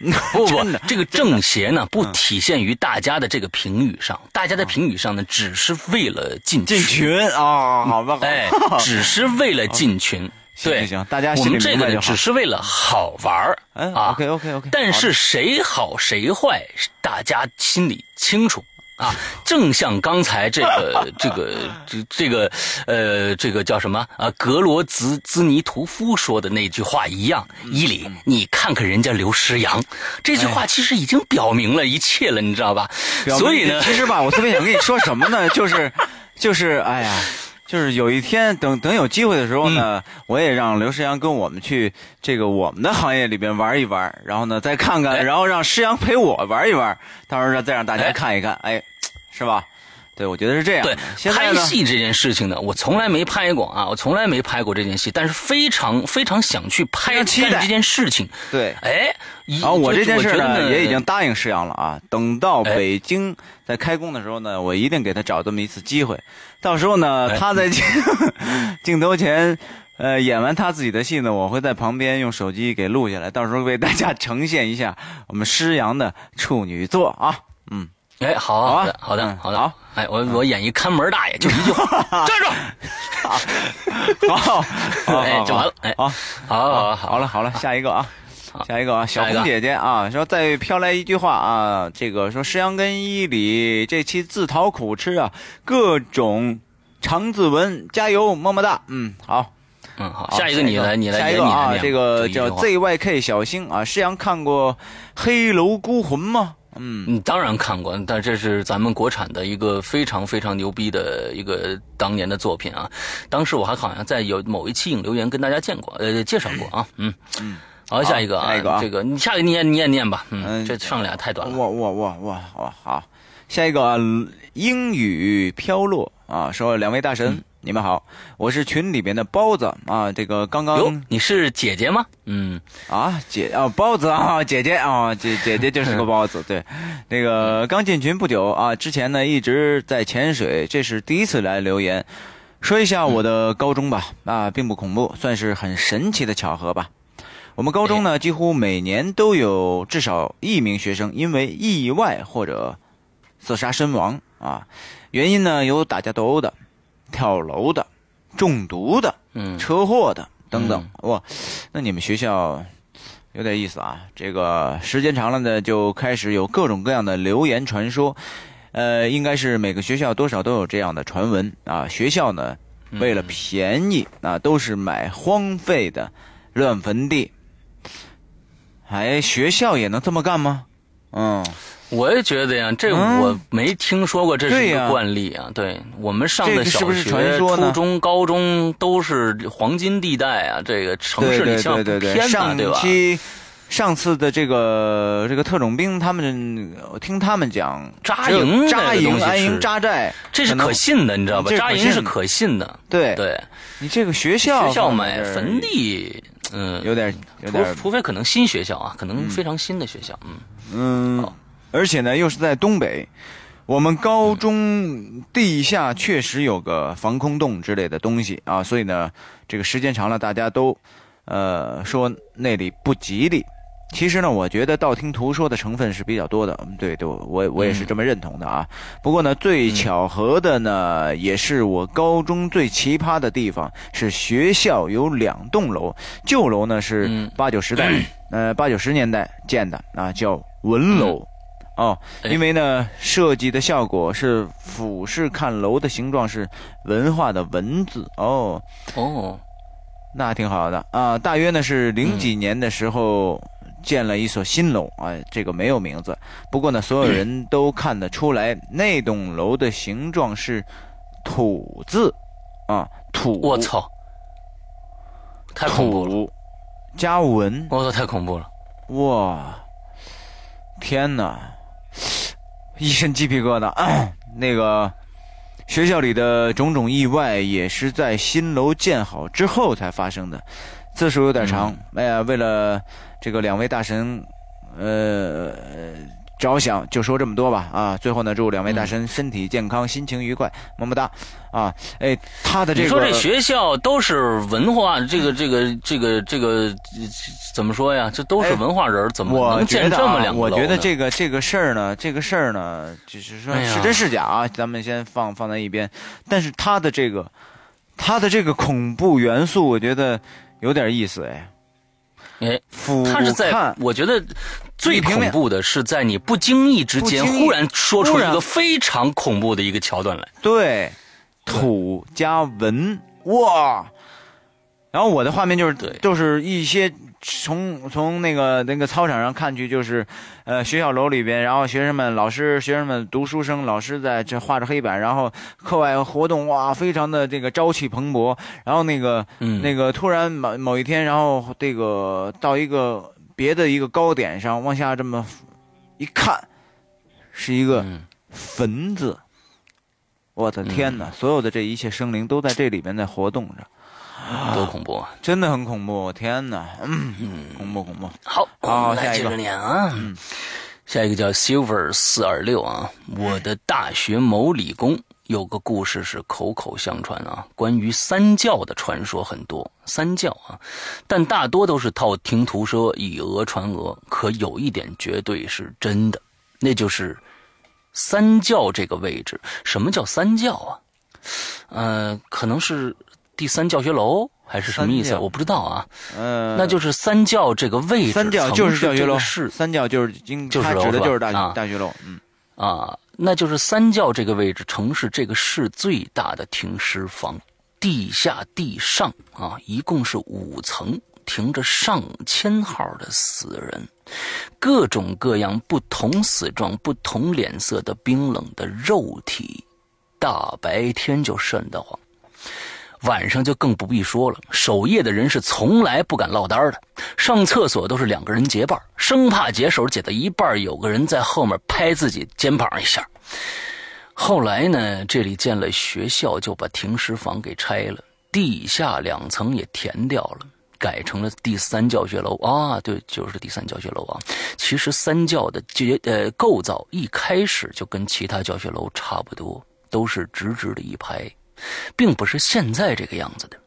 [LAUGHS] 不不，这个正邪呢，不体现于大家的这个评语上。大家的评语上呢，只是为了进进群啊，好吧？哎，只是为了进群。对，行，大家我们这个只是为了好玩儿啊。OK OK OK。但是谁好谁坏，大家心里清楚。啊，正像刚才这个 [LAUGHS] 这个这这个呃，这个叫什么啊？格罗兹兹尼图夫说的那句话一样，伊里，你看看人家刘诗阳，这句话其实已经表明了一切了，你知道吧？所以呢，其实吧，我特别想跟你说什么呢？就是就是，哎呀，就是有一天等等有机会的时候呢，我也让刘诗阳跟我们去这个我们的行业里边玩一玩，然后呢再看看，然后让诗阳陪我玩一玩，到时候再让大家看一看，哎。是吧？对，我觉得是这样。对，拍戏这件事情呢，我从来没拍过啊，我从来没拍过这件戏，但是非常非常想去拍干这件事情。对，哎，然后我这件事呢也已经答应施阳了啊，等到北京在开工的时候呢，我一定给他找这么一次机会。到时候呢，他在镜 [LAUGHS] 头前呃演完他自己的戏呢，我会在旁边用手机给录下来，到时候为大家呈现一下我们施阳的处女作啊，嗯。哎，好好的，好的，好的，好。哎，我我演一看门大爷，就一句话，[LAUGHS] 站住。好，[LAUGHS] 哎，就完了。哎，好，好，好了，好了，下一个啊，下一个啊，小红姐姐啊，说再飘来一句话啊，这个说石阳跟伊里这期自讨苦吃啊，各种长字文，加油，么么哒。嗯，好，嗯，好，下一个你来，你来，下一个啊，这个叫 ZYK 小星啊，石阳看过《黑楼孤魂》吗？嗯，当然看过，但这是咱们国产的一个非常非常牛逼的一个当年的作品啊。当时我还好像在有某一期影留言跟大家见过，呃，介绍过啊。嗯嗯，好，下一个啊，这个你下一个你念你念念吧。嗯，这上俩太短了。我我我我好好，下一个英语飘落啊，说两位大神。你们好，我是群里边的包子啊，这个刚刚你是姐姐吗？嗯啊姐啊包子啊 [LAUGHS] 姐姐啊姐姐姐就是个包子对，[LAUGHS] 那个刚进群不久啊，之前呢一直在潜水，这是第一次来留言，说一下我的高中吧啊，并不恐怖，算是很神奇的巧合吧。我们高中呢几乎每年都有至少一名学生因为意外或者自杀身亡啊，原因呢有打架斗殴的。跳楼的、中毒的、嗯，车祸的等等，哇，那你们学校有点意思啊！这个时间长了呢，就开始有各种各样的流言传说，呃，应该是每个学校多少都有这样的传闻啊。学校呢，为了便宜啊，都是买荒废的乱坟地。哎，学校也能这么干吗？嗯。我也觉得呀，这我没听说过，这是一个惯例啊。对我们上的小学、初中、高中都是黄金地带啊，这个城市里像偏的，对吧？上次的这个这个特种兵，他们听他们讲扎营、扎营、安营、扎寨，这是可信的，你知道吧？扎营是可信的。对对，你这个学校学校买坟地，嗯，有点有点，除非可能新学校啊，可能非常新的学校，嗯嗯。而且呢，又是在东北，我们高中地下确实有个防空洞之类的东西啊，所以呢，这个时间长了，大家都呃说那里不吉利。其实呢，我觉得道听途说的成分是比较多的。对对，我我也是这么认同的啊。不过呢，最巧合的呢，也是我高中最奇葩的地方是学校有两栋楼，旧楼呢是八九十代，呃八九十年代建的啊，叫文楼。哦，因为呢，设计的效果是俯视看楼的形状是文化的文字。哦哦，那挺好的啊。大约呢是零几年的时候。建了一所新楼啊，这个没有名字。不过呢，所有人都看得出来，那栋楼的形状是“土”字啊，土。我操！太恐怖了！加文。我操，太恐怖了！哇！天哪！一身鸡皮疙瘩。那个学校里的种种意外，也是在新楼建好之后才发生的。字数有点长，哎呀，为了这个两位大神，呃，着想就说这么多吧啊！最后呢，祝两位大神身体健康，心情愉快，么么哒啊！哎，他的这个你说这学校都是文化，这个这个这个这个怎么说呀？这都是文化人，怎么能建这么两个楼？我觉得这个这个事儿呢，这个事儿呢，就是说是真是假啊，咱们先放放在一边。但是他的这个他的这个恐怖元素，我觉得。有点意思哎，哎，他是在，我觉得最恐怖的是在你不经意之间忽然说出一个非常恐怖的一个桥段来。对，土加文哇，然后我的画面就是就是一些。从从那个那个操场上看去，就是，呃，学校楼里边，然后学生们、老师、学生们、读书声、老师在这画着黑板，然后课外活动哇，非常的这个朝气蓬勃。然后那个，那个突然某某一天，然后这个到一个别的一个高点上，往下这么一看，是一个坟字。我的天哪！所有的这一切生灵都在这里边在活动着。多恐怖啊！真的很恐怖，天哪！嗯，恐怖恐怖。好，好，下一个念啊。下一个叫 Silver 四二六啊。我的大学某理工有个故事是口口相传啊，关于三教的传说很多。三教啊，但大多都是道听途说，以讹传讹。可有一点绝对是真的，那就是三教这个位置。什么叫三教啊？呃，可能是。第三教学楼还是什么意思？我不知道啊。嗯，那就是三教这个位置，三教就是教学楼，是三教就是就是指的就是大大学楼。嗯，啊，那就是三教这个位置，城市这个市最大的停尸房，地下地上啊，一共是五层，停着上千号的死人，各种各样、不同死状、不同脸色的冰冷的肉体，大白天就瘆得慌。晚上就更不必说了，守夜的人是从来不敢落单的，上厕所都是两个人结伴，生怕解手解到一半，有个人在后面拍自己肩膀一下。后来呢，这里建了学校，就把停尸房给拆了，地下两层也填掉了，改成了第三教学楼啊，对，就是第三教学楼啊。其实三教的结呃构造一开始就跟其他教学楼差不多，都是直直的一排。并不是现在这个样子的，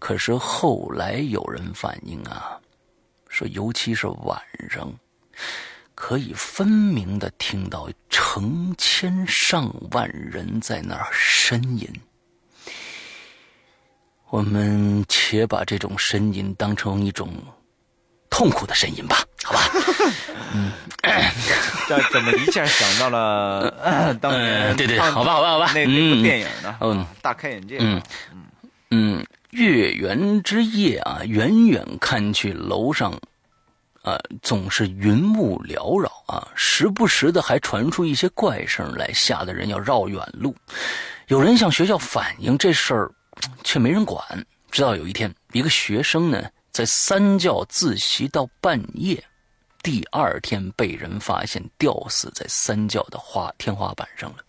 可是后来有人反映啊，说尤其是晚上，可以分明的听到成千上万人在那儿呻吟。我们且把这种呻吟当成一种。痛苦的呻吟吧，好吧，[LAUGHS] 嗯，这怎么一下想到了当年？对对，好吧，好吧，好吧，那那部电影呢？嗯，大开眼界。嗯嗯嗯，月圆之夜啊，远远看去，楼上啊总是云雾缭绕啊，时不时的还传出一些怪声来，吓得人要绕远路。有人向学校反映这事儿，却没人管。直到有一天，一个学生呢。在三教自习到半夜，第二天被人发现吊死在三教的花天花板上了。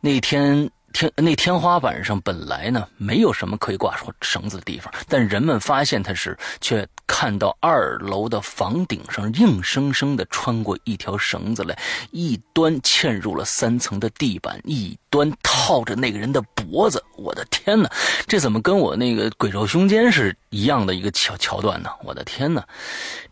那天天那天花板上本来呢没有什么可以挂绳子的地方，但人们发现它时，却看到二楼的房顶上硬生生的穿过一条绳子来，一端嵌入了三层的地板，一端套着那个人的脖子。我的天哪，这怎么跟我那个鬼兽胸间是一样的一个桥桥段呢？我的天哪，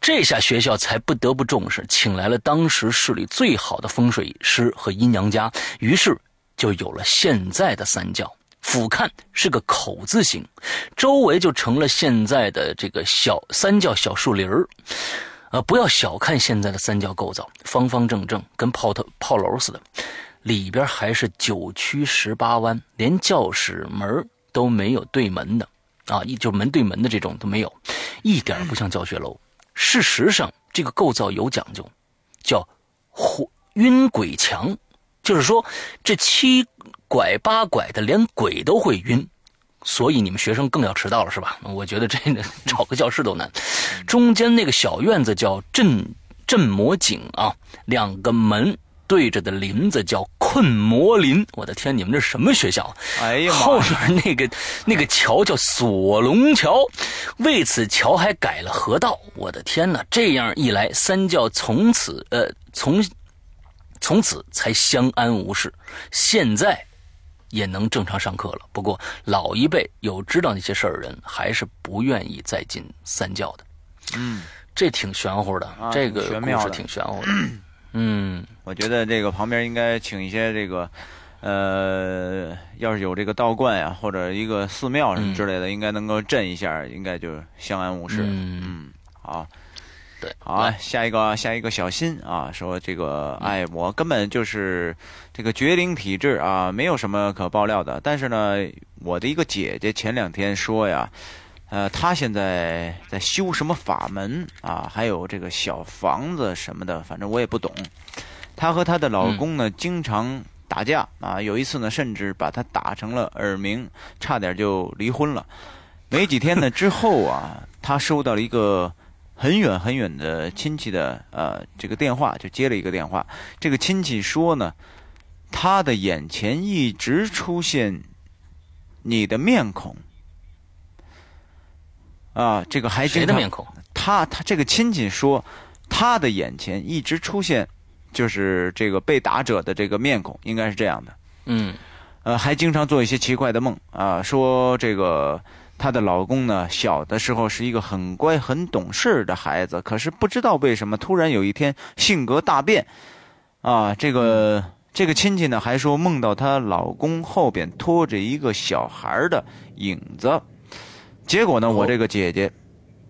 这下学校才不得不重视，请来了当时市里最好的风水师和阴阳家，于是。就有了现在的三教，俯瞰是个口字形，周围就成了现在的这个小三教小树林儿。呃，不要小看现在的三教构造，方方正正，跟炮头炮楼似的，里边还是九曲十八弯，连教室门都没有对门的啊，一就门对门的这种都没有，一点不像教学楼。事实上，这个构造有讲究，叫火晕鬼墙。就是说，这七拐八拐的，连鬼都会晕，所以你们学生更要迟到了，是吧？我觉得这个 [LAUGHS] 找个教室都难。中间那个小院子叫镇镇魔井啊，两个门对着的林子叫困魔林。我的天，你们这什么学校？哎呀后面那个那个桥叫锁龙桥，为此桥还改了河道。我的天哪！这样一来，三教从此呃从。从此才相安无事，现在也能正常上课了。不过老一辈有知道那些事儿的人，还是不愿意再进三教的。嗯，这挺玄乎的，这个故事挺玄乎的。[CLEARS THROAT] 嗯，我觉得这个旁边应该请一些这个，呃，要是有这个道观呀，或者一个寺庙什么之类的，应该能够镇一下，应该就相安无事。嗯，好。对，好，下一个，下一个小心啊，说这个，哎，我根本就是这个绝灵体质啊，没有什么可爆料的。但是呢，我的一个姐姐前两天说呀，呃，她现在在修什么法门啊，还有这个小房子什么的，反正我也不懂。她和她的老公呢，经常打架啊，有一次呢，甚至把她打成了耳鸣，差点就离婚了。没几天呢之后啊，她收到了一个。很远很远的亲戚的呃这个电话就接了一个电话，这个亲戚说呢，他的眼前一直出现你的面孔，啊，这个还谁的面孔？他他这个亲戚说，他的眼前一直出现就是这个被打者的这个面孔，应该是这样的。嗯，呃，还经常做一些奇怪的梦啊，说这个。她的老公呢，小的时候是一个很乖、很懂事的孩子，可是不知道为什么突然有一天性格大变，啊，这个这个亲戚呢还说梦到她老公后边拖着一个小孩的影子，结果呢，我这个姐姐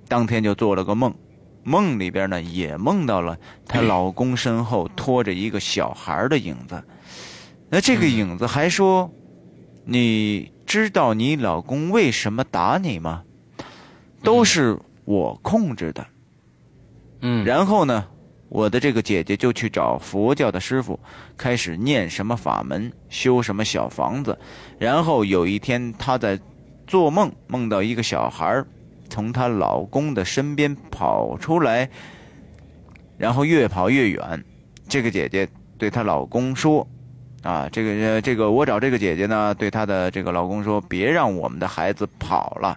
当天就做了个梦，梦里边呢也梦到了她老公身后拖着一个小孩的影子，那这个影子还说你。知道你老公为什么打你吗？都是我控制的。嗯，然后呢，我的这个姐姐就去找佛教的师傅，开始念什么法门，修什么小房子。然后有一天，她在做梦，梦到一个小孩从她老公的身边跑出来，然后越跑越远。这个姐姐对她老公说。啊，这个呃，这个我找这个姐姐呢，对她的这个老公说，别让我们的孩子跑了，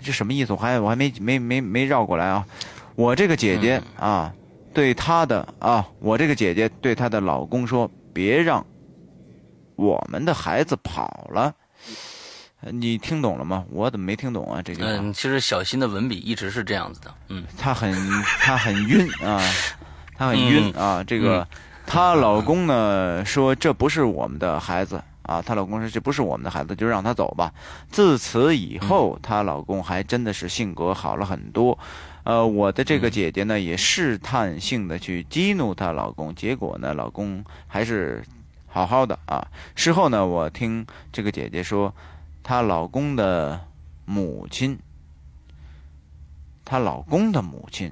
这什么意思？我还我还没没没没绕过来啊！我这个姐姐啊，对她的啊，我这个姐姐对她的老公说，别让我们的孩子跑了。你听懂了吗？我怎么没听懂啊？这句话。嗯，其实小新的文笔一直是这样子的。嗯，他很他很晕啊，[LAUGHS] 他很晕啊，这个。她老公呢说这不是我们的孩子啊，她老公说这不是我们的孩子，就让他走吧。自此以后，她老公还真的是性格好了很多。呃，我的这个姐姐呢也试探性的去激怒她老公，结果呢，老公还是好好的啊。事后呢，我听这个姐姐说，她老公的母亲，她老公的母亲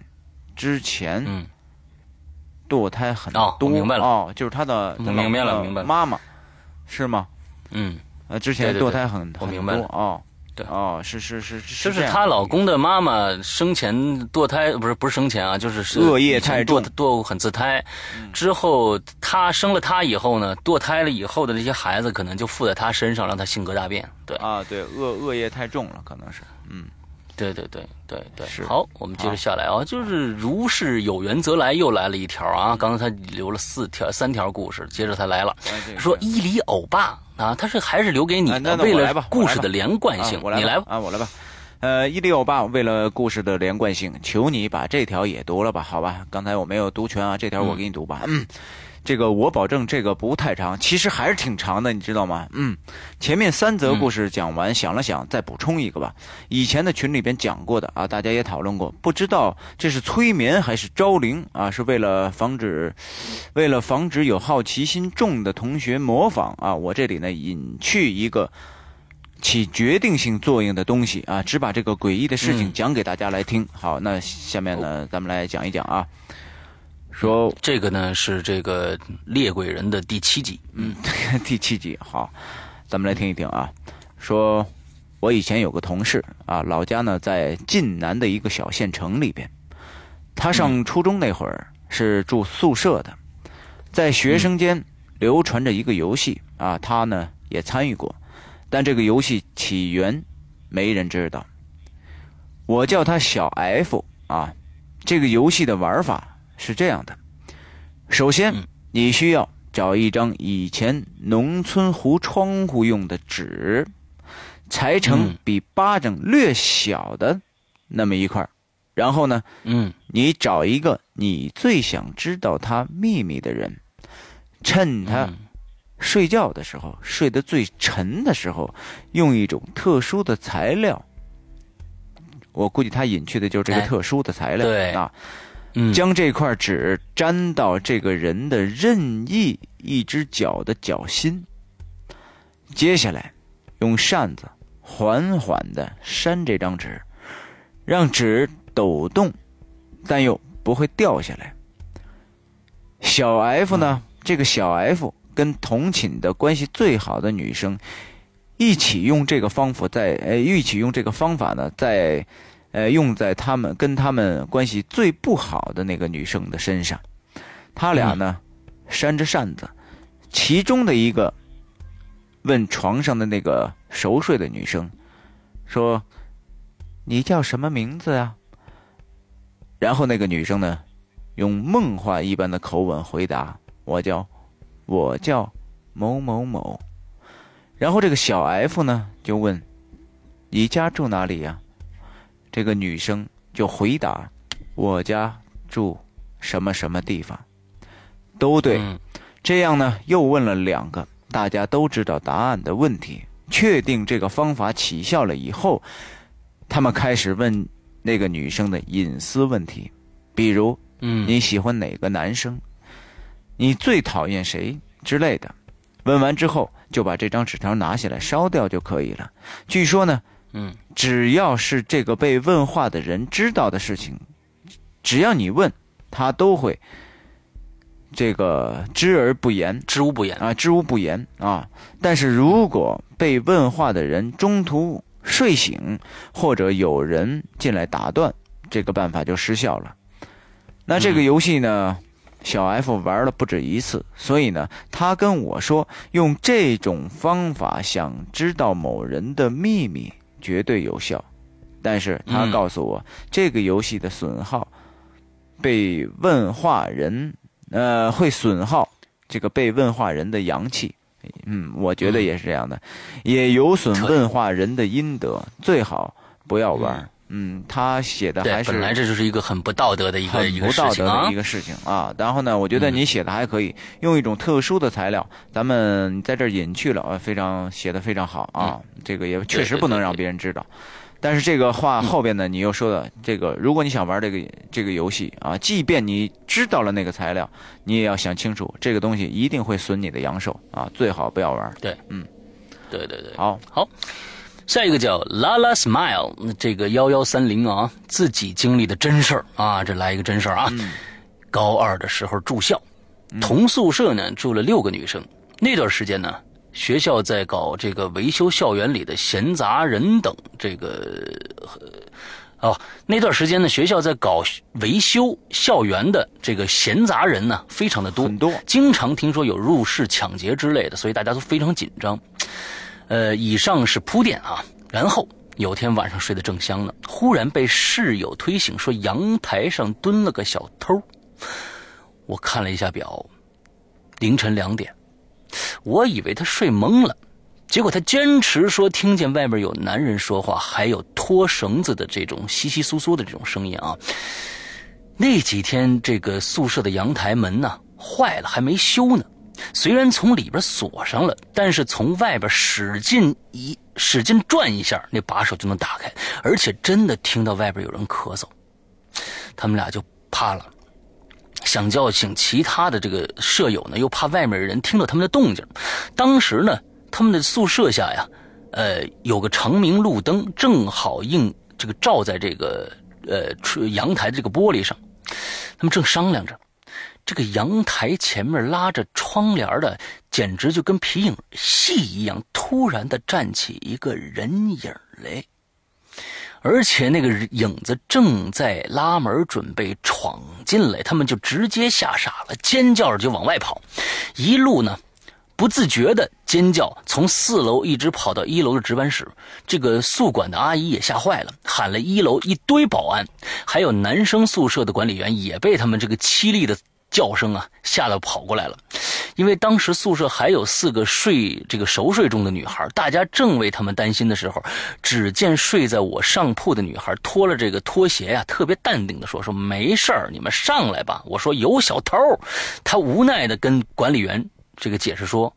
之前。堕胎很多，明白了。哦，就是他的，明白了，明白了，妈妈是吗？嗯，呃，之前堕胎很很多哦，对，哦，是是是，就是她老公的妈妈生前堕胎，不是不是生前啊，就是恶业太重，堕很自胎，之后她生了她以后呢，堕胎了以后的那些孩子可能就附在她身上，让她性格大变。对。啊，对，恶恶业太重了，可能是，嗯。对对对对对，好，我们接着下来啊，就是如是有缘则来，又来了一条啊。刚才他留了四条、三条故事，接着他来了，说伊犁欧巴啊，他是还是留给你的，为了故事的连贯性，你来吧啊，我来吧。呃，伊犁欧巴，为了故事的连贯性，求你把这条也读了吧，好吧？刚才我没有读全啊，这条我给你读吧。嗯。这个我保证，这个不太长，其实还是挺长的，你知道吗？嗯，前面三则故事讲完，想了想，再补充一个吧。以前的群里边讲过的啊，大家也讨论过，不知道这是催眠还是招灵啊？是为了防止，为了防止有好奇心重的同学模仿啊，我这里呢隐去一个起决定性作用的东西啊，只把这个诡异的事情讲给大家来听。好，那下面呢，咱们来讲一讲啊。说这个呢是这个猎鬼人的第七集，嗯，[LAUGHS] 第七集好，咱们来听一听啊。说，我以前有个同事啊，老家呢在晋南的一个小县城里边，他上初中那会儿是住宿舍的，在学生间流传着一个游戏啊，他呢也参与过，但这个游戏起源没人知道。我叫他小 F 啊，这个游戏的玩法。是这样的，首先你需要找一张以前农村糊窗户用的纸，裁成比巴掌略小的那么一块然后呢，嗯，你找一个你最想知道他秘密的人，趁他睡觉的时候，睡得最沉的时候，用一种特殊的材料，我估计他隐去的就是这个特殊的材料，对。啊。将这块纸粘到这个人的任意一只脚的脚心，接下来用扇子缓缓的扇这张纸，让纸抖动，但又不会掉下来。小 F 呢？这个小 F 跟同寝的关系最好的女生一起用这个方法，在呃一起用这个方法呢，在。呃，用在他们跟他们关系最不好的那个女生的身上，他俩呢扇着扇子，其中的一个问床上的那个熟睡的女生说：“你叫什么名字啊？”然后那个女生呢用梦话一般的口吻回答：“我叫我叫某某某。”然后这个小 F 呢就问：“你家住哪里呀？”这个女生就回答：“我家住什么什么地方，都对。”这样呢，又问了两个大家都知道答案的问题。确定这个方法起效了以后，他们开始问那个女生的隐私问题，比如：“嗯，你喜欢哪个男生？你最讨厌谁？”之类的。问完之后，就把这张纸条拿下来烧掉就可以了。据说呢。嗯，只要是这个被问话的人知道的事情，只要你问，他都会这个知而不言，知无不言啊，知无不言啊。但是如果被问话的人中途睡醒，或者有人进来打断，这个办法就失效了。那这个游戏呢，小 F 玩了不止一次，所以呢，他跟我说，用这种方法想知道某人的秘密。绝对有效，但是他告诉我，这个游戏的损耗，被问话人，呃，会损耗这个被问话人的阳气。嗯，我觉得也是这样的，也有损问话人的阴德，最好不要玩。嗯，他写的还是本来这就是一个很不道德的一个一个事情啊，一个事情啊。然后呢，我觉得你写的还可以，用一种特殊的材料，咱们在这儿隐去了啊，非常写的非常好啊。这个也确实不能让别人知道。但是这个话后边呢，你又说的这个，如果你想玩这个这个游戏啊，即便你知道了那个材料，你也要想清楚，这个东西一定会损你的阳寿啊，最好不要玩。对，嗯，对对对，好，好。下一个叫 Lala Smile，这个幺幺三零啊，自己经历的真事儿啊，这来一个真事儿啊。高二的时候住校，同宿舍呢住了六个女生。那段时间呢，学校在搞这个维修校园里的闲杂人等，这个哦，那段时间呢，学校在搞维修校园的这个闲杂人呢，非常的多，很多，经常听说有入室抢劫之类的，所以大家都非常紧张。呃，以上是铺垫啊，然后有天晚上睡得正香呢，忽然被室友推醒，说阳台上蹲了个小偷。我看了一下表，凌晨两点，我以为他睡懵了，结果他坚持说听见外面有男人说话，还有拖绳子的这种稀稀疏疏的这种声音啊。那几天这个宿舍的阳台门呢坏了，还没修呢。虽然从里边锁上了，但是从外边使劲一使劲转一下，那把手就能打开，而且真的听到外边有人咳嗽，他们俩就怕了。想叫醒其他的这个舍友呢，又怕外面的人听到他们的动静。当时呢，他们的宿舍下呀，呃，有个长明路灯，正好映这个照在这个呃阳台的这个玻璃上。他们正商量着，这个阳台前面拉着窗帘的，简直就跟皮影戏一样，突然的站起一个人影来。而且那个影子正在拉门准备闯进来，他们就直接吓傻了，尖叫着就往外跑，一路呢不自觉的尖叫，从四楼一直跑到一楼的值班室。这个宿管的阿姨也吓坏了，喊了一楼一堆保安，还有男生宿舍的管理员也被他们这个凄厉的。叫声啊，吓得跑过来了，因为当时宿舍还有四个睡这个熟睡中的女孩，大家正为他们担心的时候，只见睡在我上铺的女孩脱了这个拖鞋呀，特别淡定的说：“说没事儿，你们上来吧。”我说有小偷，她无奈的跟管理员这个解释说：“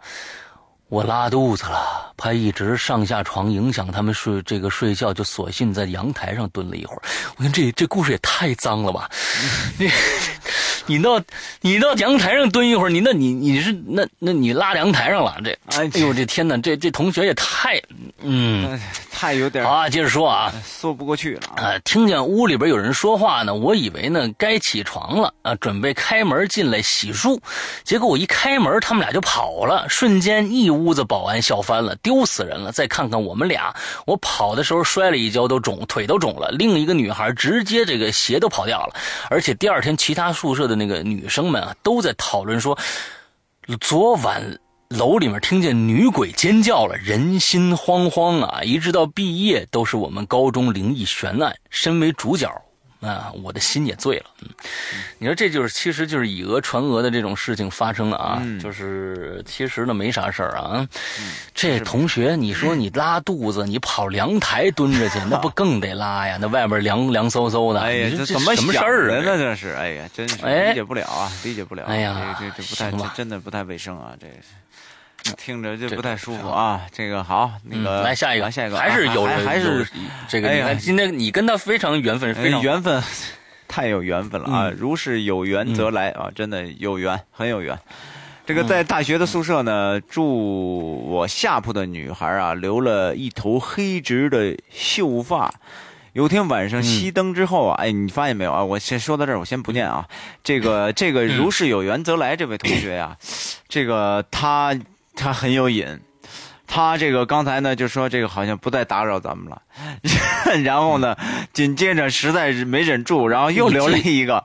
我拉肚子了，怕一直上下床影响他们睡这个睡觉，就索性在阳台上蹲了一会儿。”我看这这故事也太脏了吧，[LAUGHS] 你。你到你到阳台上蹲一会儿，你那你你是那那你拉阳台上了？这哎呦这天哪，这这同学也太嗯太有点啊！接着说啊，说不过去了啊！听见屋里边有人说话呢，我以为呢该起床了啊，准备开门进来洗漱，结果我一开门，他们俩就跑了，瞬间一屋子保安笑翻了，丢死人了！再看看我们俩，我跑的时候摔了一跤，都肿，腿都肿了。另一个女孩直接这个鞋都跑掉了，而且第二天其他宿舍的。那个女生们啊，都在讨论说，昨晚楼里面听见女鬼尖叫了，人心惶惶啊！一直到毕业，都是我们高中灵异悬案。身为主角。啊，我的心也醉了。嗯，你说这就是，其实就是以讹传讹的这种事情发生了啊。就是其实呢没啥事儿啊。这同学，你说你拉肚子，你跑凉台蹲着去，[LAUGHS] 那不更得拉呀？那外边凉凉飕飕的。哎呀，这怎么什么事儿啊？那这是，哎呀，真是理解不了啊，理解不了。哎呀，这这不太，真的不太卫生啊，这。听着就不太舒服啊！这个好，那个来下一个，下一个还是有人，还是这个。你看今天你跟他非常缘分，非常缘分，太有缘分了啊！如是有缘则来啊，真的有缘，很有缘。这个在大学的宿舍呢，住我下铺的女孩啊，留了一头黑直的秀发。有天晚上熄灯之后啊，哎，你发现没有啊？我先说到这儿，我先不念啊。这个这个如是有缘则来，这位同学呀，这个他。他很有瘾，他这个刚才呢就说这个好像不再打扰咱们了，[LAUGHS] 然后呢紧接着实在是没忍住，然后又留了一个，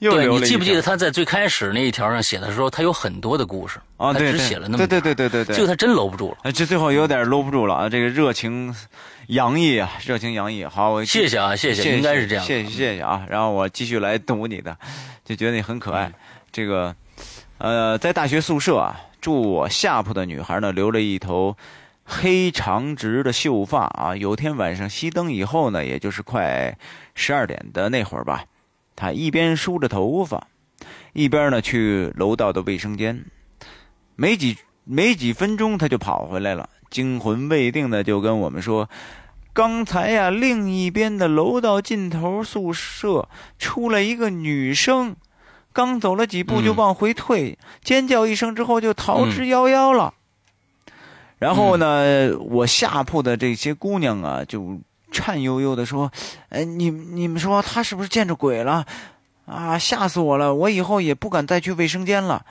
又留了一。你记不记得他在最开始那一条上写的时候，他有很多的故事啊？对，只写了那么对对对对对，就他真搂不住了，这最后有点搂不住了啊！这个热情洋溢啊，热情洋溢。好，我谢谢啊，谢谢，应该是这样。谢谢谢谢啊，然后我继续来读你的，就觉得你很可爱。这个呃，在大学宿舍啊。住我下铺的女孩呢，留了一头黑长直的秀发啊。有天晚上熄灯以后呢，也就是快十二点的那会儿吧，她一边梳着头发，一边呢去楼道的卫生间。没几没几分钟，她就跑回来了，惊魂未定的就跟我们说：“刚才呀，另一边的楼道尽头宿舍出来一个女生。”刚走了几步就往回退，尖叫一声之后就逃之夭夭了。然后呢，我下铺的这些姑娘啊，就颤悠悠的说：“哎，你你们说她是不是见着鬼了？啊，吓死我了！我以后也不敢再去卫生间了。”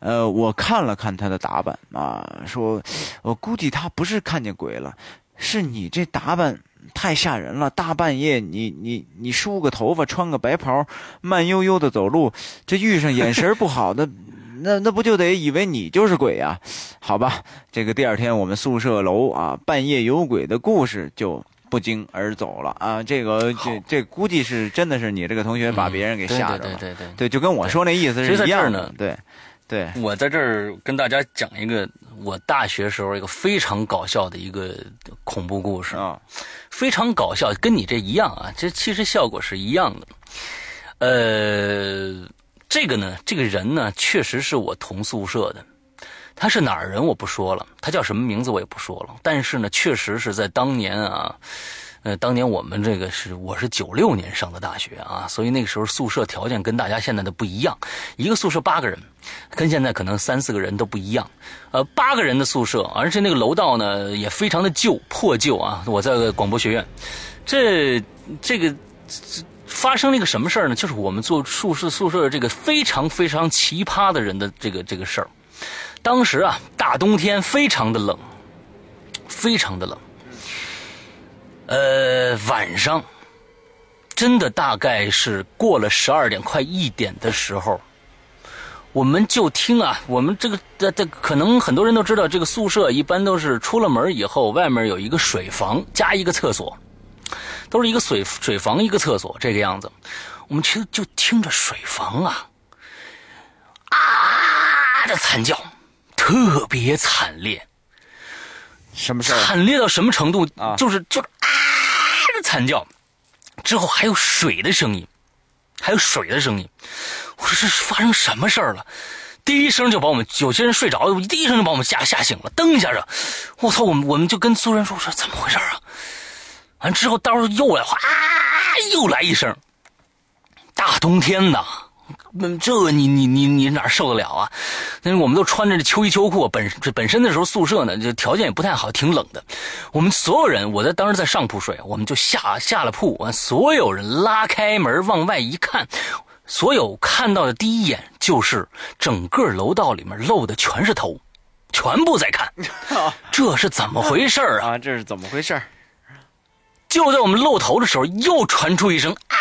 呃，我看了看他的打扮啊，说，我估计他不是看见鬼了，是你这打扮太吓人了。大半夜你你你梳个头发，穿个白袍，慢悠悠的走路，这遇上眼神不好的，那 [LAUGHS] 那不就得以为你就是鬼呀？好吧，这个第二天我们宿舍楼啊，半夜有鬼的故事就。不胫而走了啊！这个这这估计是真的是你这个同学把别人给吓着了，对对对对，就跟我说那意思是一样的。对对，我在这儿跟大家讲一个我大学时候一个非常搞笑的一个恐怖故事啊，非常搞笑，跟你这一样啊，这其实效果是一样的。呃，这个呢，这个人呢，确实是我同宿舍的。他是哪儿人我不说了，他叫什么名字我也不说了。但是呢，确实是在当年啊，呃，当年我们这个是我是九六年上的大学啊，所以那个时候宿舍条件跟大家现在的不一样，一个宿舍八个人，跟现在可能三四个人都不一样。呃，八个人的宿舍，而且那个楼道呢也非常的旧破旧啊。我在广播学院，这这个发生了一个什么事儿呢？就是我们做宿舍宿舍这个非常非常奇葩的人的这个这个事儿。当时啊，大冬天非常的冷，非常的冷。呃，晚上真的大概是过了十二点快一点的时候，我们就听啊，我们这个这这可能很多人都知道，这个宿舍一般都是出了门以后，外面有一个水房加一个厕所，都是一个水水房一个厕所这个样子。我们其实就听着水房啊啊的惨叫。特别惨烈，什么事惨烈到什么程度啊？就是就是啊的惨叫，之后还有水的声音，还有水的声音。我说这是发生什么事儿了？第一声就把我们有些人睡着了，第一声就把我们吓吓醒了。噔一下子，我操！我们我们就跟苏人说我说怎么回事啊？完之后，到时候又来哗，又来一声。大冬天的。那这你你你你哪受得了啊？那我们都穿着这秋衣秋裤，本这本身的时候宿舍呢，就条件也不太好，挺冷的。我们所有人，我在当时在上铺睡，我们就下下了铺，完所有人拉开门往外一看，所有看到的第一眼就是整个楼道里面露的全是头，全部在看，[LAUGHS] 这是怎么回事啊？啊，这是怎么回事就在我们露头的时候，又传出一声啊。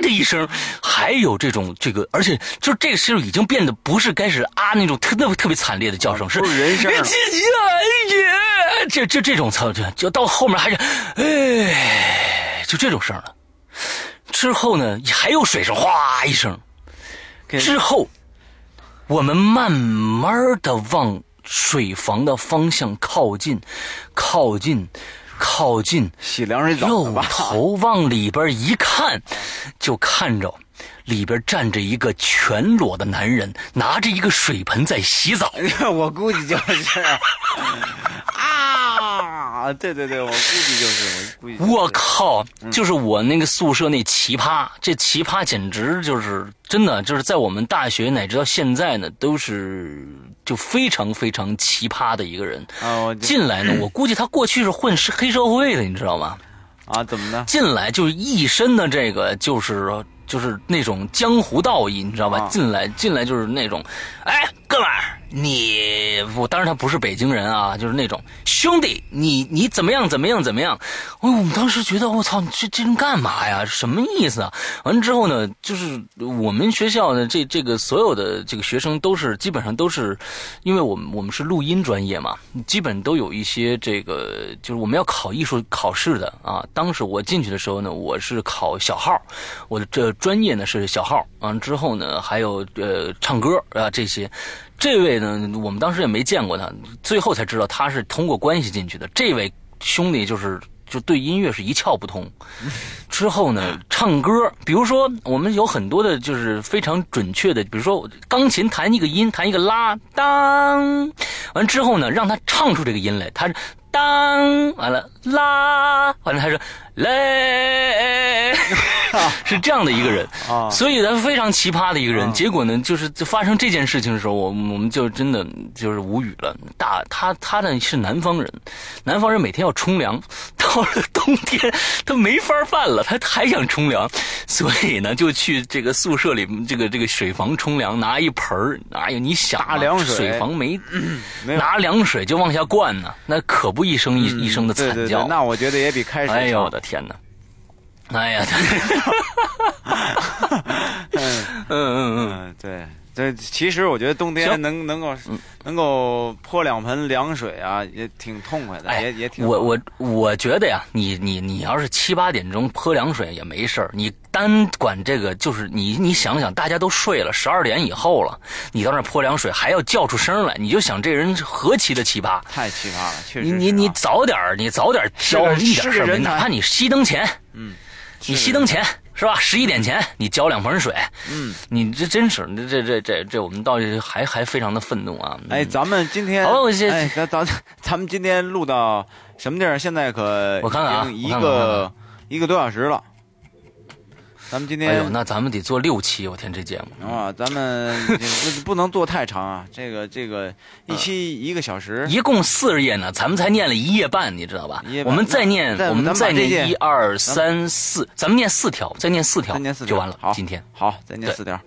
的一声，还有这种这个，而且就是这个时候已经变得不是开始啊那种特那特别惨烈的叫声，是人声。这这这种操，就就到后面还是哎，就这种声了。之后呢，还有水声，哗一声。之后，我们慢慢的往水房的方向靠近，靠近。靠近，洗凉水澡肉头往里边一看，就看着里边站着一个全裸的男人，拿着一个水盆在洗澡。[LAUGHS] 我估计就是啊，对对对，我估计就是，我估计。我靠，就是我那个宿舍那奇葩，这奇葩简直就是真的，就是在我们大学乃至到现在呢，都是。就非常非常奇葩的一个人啊！进来呢，[CLEARS THROAT] 我估计他过去是混是黑社会的，你知道吗？啊，怎么呢？进来就是一身的这个，就是就是那种江湖道义，你知道吧？进来进来就是那种，哎，哥们儿。你我当然他不是北京人啊，就是那种兄弟，你你怎么样怎么样怎么样？哎，我们当时觉得我操，你这这人干嘛呀？什么意思啊？完了之后呢，就是我们学校的这这个所有的这个学生都是基本上都是，因为我们我们是录音专业嘛，基本都有一些这个就是我们要考艺术考试的啊。当时我进去的时候呢，我是考小号，我的这专业呢是小号。完了之后呢，还有呃唱歌啊这些。这位呢，我们当时也没见过他，最后才知道他是通过关系进去的。这位兄弟就是就对音乐是一窍不通。[LAUGHS] 之后呢，唱歌，比如说我们有很多的，就是非常准确的，比如说钢琴弹一个音，弹一个拉当，完之后呢，让他唱出这个音来，他当完了拉完了，他说来，[LAUGHS] 是这样的一个人啊，所以他非常奇葩的一个人。结果呢，就是发生这件事情的时候，我我们就真的就是无语了。大他他呢是南方人，南方人每天要冲凉，到了冬天他没法办了，他还想冲凉，所以呢就去这个宿舍里这个这个水房冲凉，拿一盆儿，哎呀，你想啊，水水房没拿凉水就往下灌呢，那可不一声一一声的惨叫。那我觉得也比开水哎呦我的天哪！哎呀，[LAUGHS] [LAUGHS] 嗯嗯嗯。嗯，对，这其实我觉得冬天能能够能够泼两盆凉水啊，也挺痛快的，也也挺。我我我觉得呀，你你你要是七八点钟泼凉水也没事儿，你单管这个就是你你想想，大家都睡了，十二点以后了，你到那泼凉水还要叫出声来，你就想这人何其的奇葩，太奇葩了，确实。你你你早点你早点交一点事儿，哪怕你熄灯前，嗯。你熄灯前是吧？十一点前你浇两盆水，嗯，你这真是，这这这这我们倒是还还非常的愤怒啊！哎，咱们今天，好，哎，咱咱咱们今天录到什么地儿？现在可我看看啊，一个一个多小时了。咱们今天，哎呦，那咱们得做六期，我天，这节目啊，咱们不不能做太长啊，[LAUGHS] 这个这个一期一个小时，一共四十页呢，咱们才念了一页半，你知道吧？我们再念，我们再念一二三四，咱们念四条，再念四条，念四就完了。好，今天好，再念四条，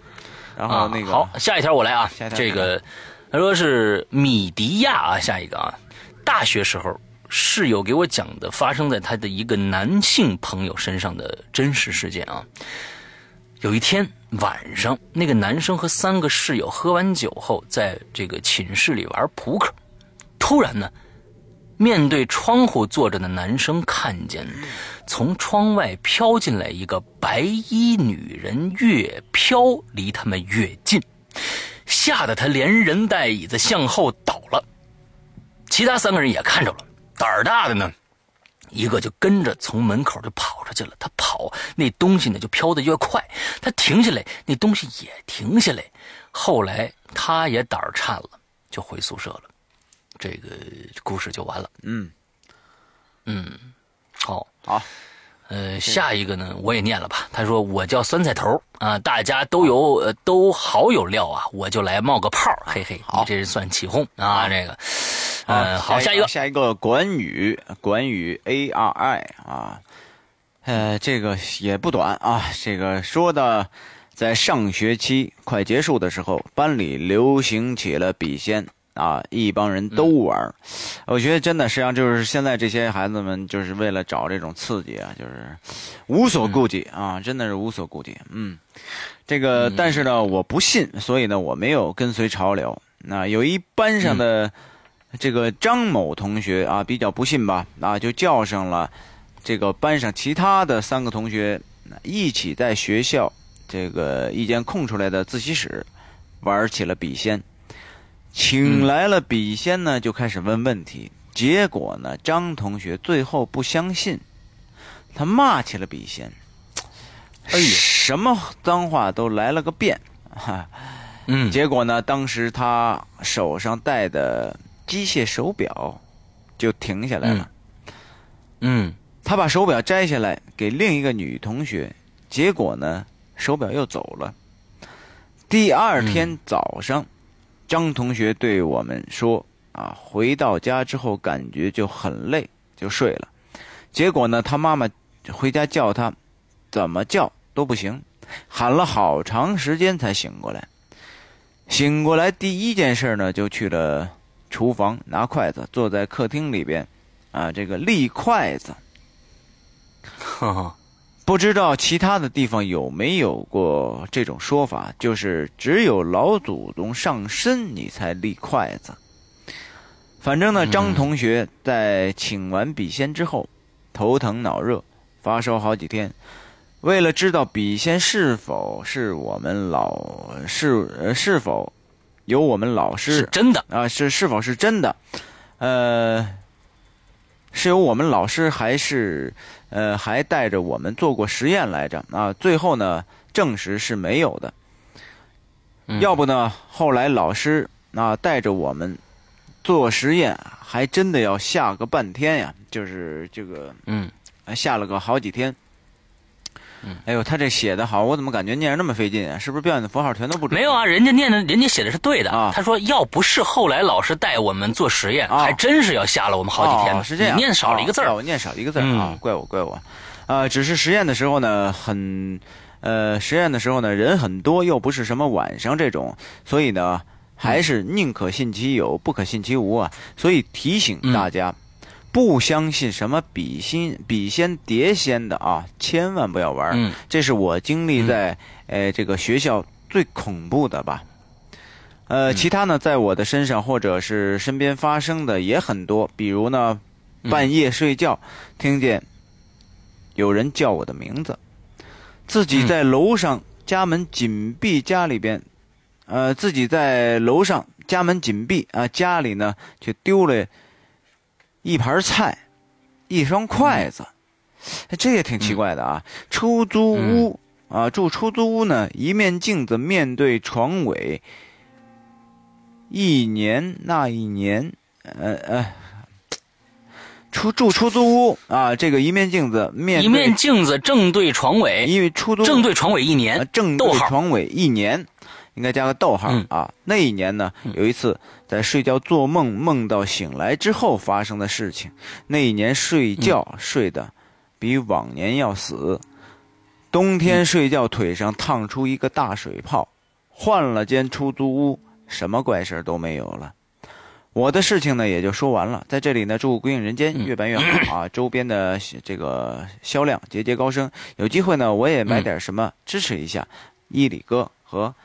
然后那个好，下一条我来啊，这个他说是米迪亚啊，下一个啊，大学时候。室友给我讲的发生在他的一个男性朋友身上的真实事件啊。有一天晚上，那个男生和三个室友喝完酒后，在这个寝室里玩扑克。突然呢，面对窗户坐着的男生看见从窗外飘进来一个白衣女人，越飘离他们越近，吓得他连人带椅子向后倒了。其他三个人也看着了。胆儿大的呢，一个就跟着从门口就跑出去了。他跑，那东西呢就飘得越快。他停下来，那东西也停下来。后来他也胆儿颤了，就回宿舍了。这个故事就完了。嗯嗯，好，好。呃，下一个呢，我也念了吧。他说：“我叫酸菜头啊，大家都有都好有料啊，我就来冒个泡，嘿嘿。你这是算起哄啊？这个。”嗯，好，下一个，下一个管宇，管宇 A R I 啊，呃，这个也不短啊。这个说的，在上学期快结束的时候，班里流行起了笔仙啊，一帮人都玩。我觉得真的，实际上就是现在这些孩子们，就是为了找这种刺激啊，就是无所顾忌啊，真的是无所顾忌。嗯，这个，但是呢，我不信，所以呢，我没有跟随潮流。那有一班上的。这个张某同学啊，比较不信吧？啊，就叫上了这个班上其他的三个同学，一起在学校这个一间空出来的自习室玩起了笔仙。请来了笔仙呢，就开始问问题。结果呢，张同学最后不相信，他骂起了笔仙。哎呀，什么脏话都来了个遍。哈，嗯。结果呢，当时他手上戴的。机械手表就停下来了。嗯，他把手表摘下来给另一个女同学，结果呢，手表又走了。第二天早上，张同学对我们说：“啊，回到家之后感觉就很累，就睡了。结果呢，他妈妈回家叫他，怎么叫都不行，喊了好长时间才醒过来。醒过来第一件事呢，就去了。”厨房拿筷子，坐在客厅里边，啊，这个立筷子。[LAUGHS] 不知道其他的地方有没有过这种说法，就是只有老祖宗上身你才立筷子。反正呢，张同学在请完笔仙之后，头疼脑热，发烧好几天。为了知道笔仙是否是我们老是是否。有我们老师是真的啊，是是否是真的？呃，是由我们老师还是呃还带着我们做过实验来着啊？最后呢，证实是没有的。要不呢，后来老师啊带着我们做实验，还真的要下个半天呀。就是这个，嗯，下了个好几天。嗯，哎呦，他这写的好，我怎么感觉念着那么费劲啊？是不是标点符号全都不准？没有啊，人家念的，人家写的是对的啊。他说要不是后来老师带我们做实验，还真是要吓了我们好几天呢。是这样，念少了一个字儿，我念少一个字儿啊，怪我怪我。啊，只是实验的时候呢，很，呃，实验的时候呢，人很多，又不是什么晚上这种，所以呢，还是宁可信其有，不可信其无啊。所以提醒大家。不相信什么笔仙、笔仙、碟仙的啊，千万不要玩嗯，这是我经历在呃这个学校最恐怖的吧。呃，其他呢，在我的身上或者是身边发生的也很多，比如呢，半夜睡觉听见有人叫我的名字，自己在楼上家门紧闭，家里边呃自己在楼上家门紧闭啊，家里呢却丢了。一盘菜，一双筷子，这也挺奇怪的啊！出租屋啊，住出租屋呢，一面镜子面对床尾。一年那一年，呃呃，出住出租屋啊，这个一面镜子面一面镜子正对床尾，因为出租正对床尾一年，正对床尾一年。应该加个逗号啊！那一年呢，有一次在睡觉做梦，梦到醒来之后发生的事情。那一年睡觉睡得比往年要死，冬天睡觉腿上烫出一个大水泡。换了间出租屋，什么怪事都没有了。我的事情呢也就说完了。在这里呢，祝《鬼影人间》越办越好啊！周边的这个销量节节高升。有机会呢，我也买点什么支持一下伊里哥和。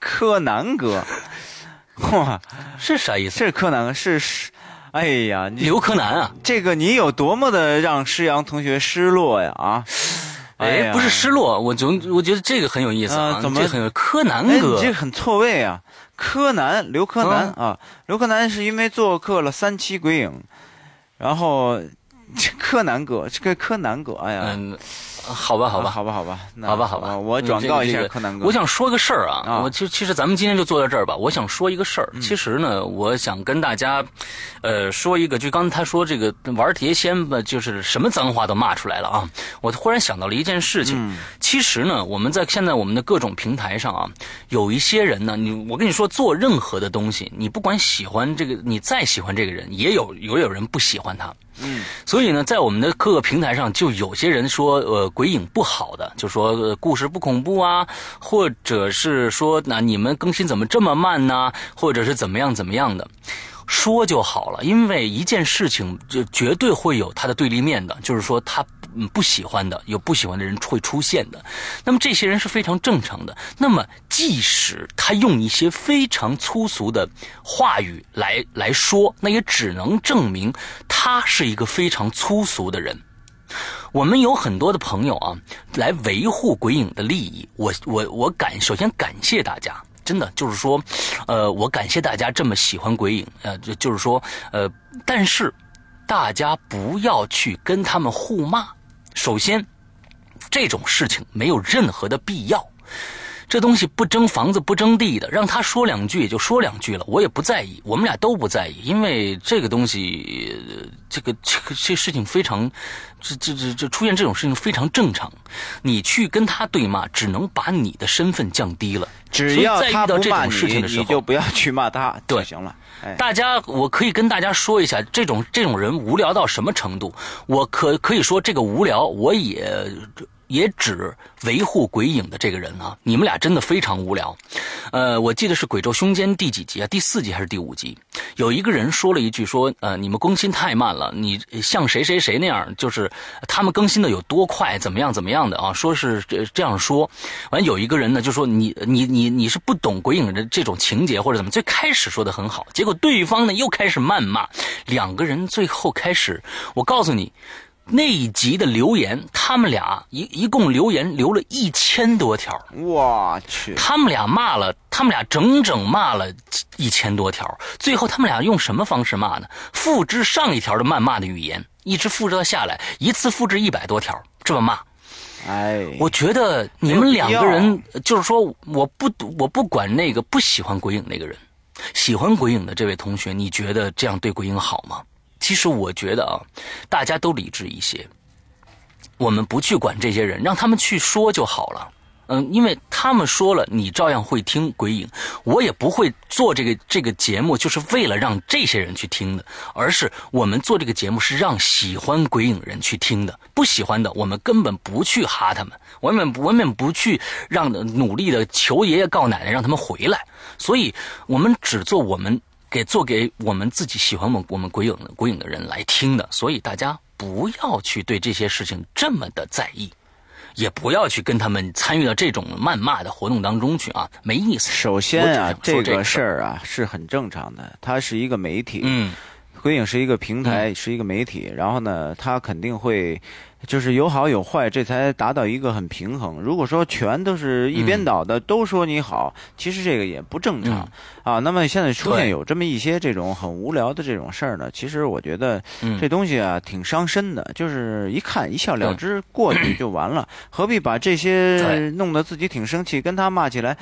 柯柯南哥，哇，是啥意思？是柯南，是是，哎呀，刘柯南啊！这个你有多么的让施阳同学失落呀？啊，哎，不是失落，我总我觉得这个很有意思啊，怎么很有柯南哥？你这很错位啊！柯南，刘柯南啊，刘柯南是因为做客了三期鬼影，然后柯南哥，这个柯南哥，哎呀。好吧，好吧，好吧，好吧，好吧，好吧，我转告一下柯南哥。我想说个事儿啊，我其实其实咱们今天就坐在这儿吧。我想说一个事儿，其实呢，我想跟大家，呃，说一个，就刚才他说这个玩碟仙吧，就是什么脏话都骂出来了啊。我忽然想到了一件事情，其实呢，我们在现在我们的各种平台上啊，有一些人呢，你我跟你说，做任何的东西，你不管喜欢这个，你再喜欢这个人，也有也有人不喜欢他。嗯，所以呢，在我们的各个平台上，就有些人说，呃，鬼影不好的，就说故事不恐怖啊，或者是说，那你们更新怎么这么慢呢？或者是怎么样怎么样的，说就好了。因为一件事情就绝对会有它的对立面的，就是说它。嗯，不喜欢的有不喜欢的人会出现的，那么这些人是非常正常的。那么即使他用一些非常粗俗的话语来来说，那也只能证明他是一个非常粗俗的人。我们有很多的朋友啊，来维护鬼影的利益。我我我感首先感谢大家，真的就是说，呃，我感谢大家这么喜欢鬼影，呃，就就是说，呃，但是大家不要去跟他们互骂。首先，这种事情没有任何的必要。这东西不争房子不争地的，让他说两句也就说两句了，我也不在意，我们俩都不在意，因为这个东西，这个这个这事情非常，这这这这出现这种事情非常正常。你去跟他对骂，只能把你的身份降低了。只要他不骂你，你就不要去骂他就行了。大家，我可以跟大家说一下，这种这种人无聊到什么程度？我可可以说，这个无聊，我也也只维护鬼影的这个人啊。你们俩真的非常无聊。呃，我记得是《鬼咒凶间》第几集啊？第四集还是第五集？有一个人说了一句说：“呃，你们更新太慢了，你像谁谁谁那样，就是他们更新的有多快，怎么样怎么样的啊？”说是这这样说。完，有一个人呢就说：“你你你你是不懂鬼影的这种情节或者怎么？”最开始说的很好，结果对方呢又开始谩骂，两个人最后开始，我告诉你。那一集的留言，他们俩一一共留言留了一千多条，我去！他们俩骂了，他们俩整整骂了一千多条。最后他们俩用什么方式骂呢？复制上一条的谩骂的语言，一直复制到下来，一次复制一百多条，这么骂。哎，我觉得你们两个人，就是说，我不我不管那个不喜欢鬼影那个人，喜欢鬼影的这位同学，你觉得这样对鬼影好吗？其实我觉得啊，大家都理智一些，我们不去管这些人，让他们去说就好了。嗯，因为他们说了，你照样会听鬼影，我也不会做这个这个节目，就是为了让这些人去听的，而是我们做这个节目是让喜欢鬼影人去听的，不喜欢的我们根本不去哈他们，我们我们不去让努力的求爷爷告奶奶让他们回来，所以我们只做我们给做给我们自己喜欢我们我们鬼影的鬼影的人来听的，所以大家不要去对这些事情这么的在意。也不要去跟他们参与到这种谩骂的活动当中去啊，没意思。首先啊，这个事儿啊是很正常的，它是一个媒体，嗯，鬼影是一个平台，是一个媒体，然后呢，它肯定会。就是有好有坏，这才达到一个很平衡。如果说全都是一边倒的，都说你好，其实这个也不正常啊。那么现在出现有这么一些这种很无聊的这种事儿呢，其实我觉得这东西啊挺伤身的。就是一看一笑了之，过去就完了，何必把这些弄得自己挺生气，跟他骂起来？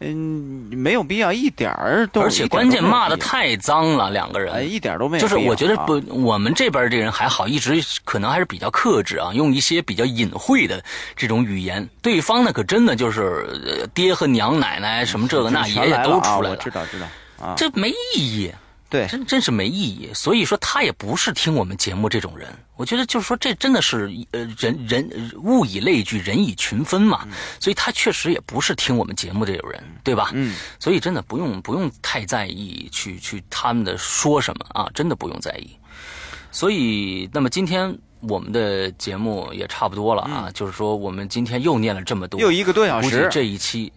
嗯，没有必要，一点儿都。而且关键骂的太脏了，两个人一点都没有。就是我觉得不，我们这边这人还好，一直可能还是比较克制啊，用一些比较隐晦的这种语言。对方呢，可真的就是爹和娘奶奶什么这个那 [LAUGHS] 爷爷都出来了，知道知道啊，这没意义。对，真真是没意义。所以说他也不是听我们节目这种人。我觉得就是说，这真的是呃，人人物以类聚，人以群分嘛。所以他确实也不是听我们节目这种人，对吧？嗯。所以真的不用不用太在意去去他们的说什么啊，真的不用在意。所以，那么今天我们的节目也差不多了啊，就是说我们今天又念了这么多，又一个多小时，这一期。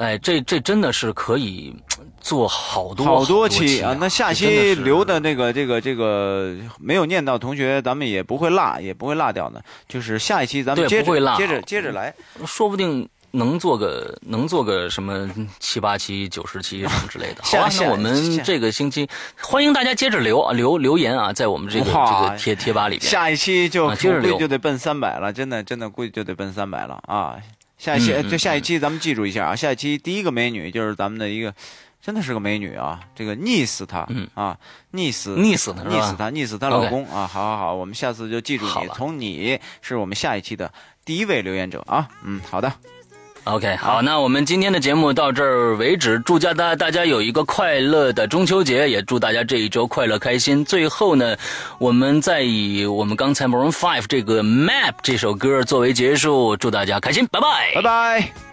哎，这这真的是可以做好多好多期啊！那下期留的那个这个这个没有念到同学，咱们也不会落，也不会落掉的。就是下一期咱们接着接着接着来，说不定能做个能做个什么七八期、九十期什么之类的。[LAUGHS] 好，那我们这个星期欢迎大家接着留啊留留言啊，在我们这个这个贴贴吧里边。下一期就接着留就得奔三百了，真的真的估计就得奔三百了啊！下一期，就下一期，咱们记住一下啊！下一期第一个美女就是咱们的一个，真的是个美女啊！这个溺死她啊，溺死溺死她，溺死她，溺死她老公啊！好好好，我们下次就记住你，从你是我们下一期的第一位留言者啊！嗯，好的。OK，好，那我们今天的节目到这儿为止。祝大家大家有一个快乐的中秋节，也祝大家这一周快乐开心。最后呢，我们再以我们刚才 Maroon Five 这个 Map 这首歌作为结束，祝大家开心，拜拜，拜拜。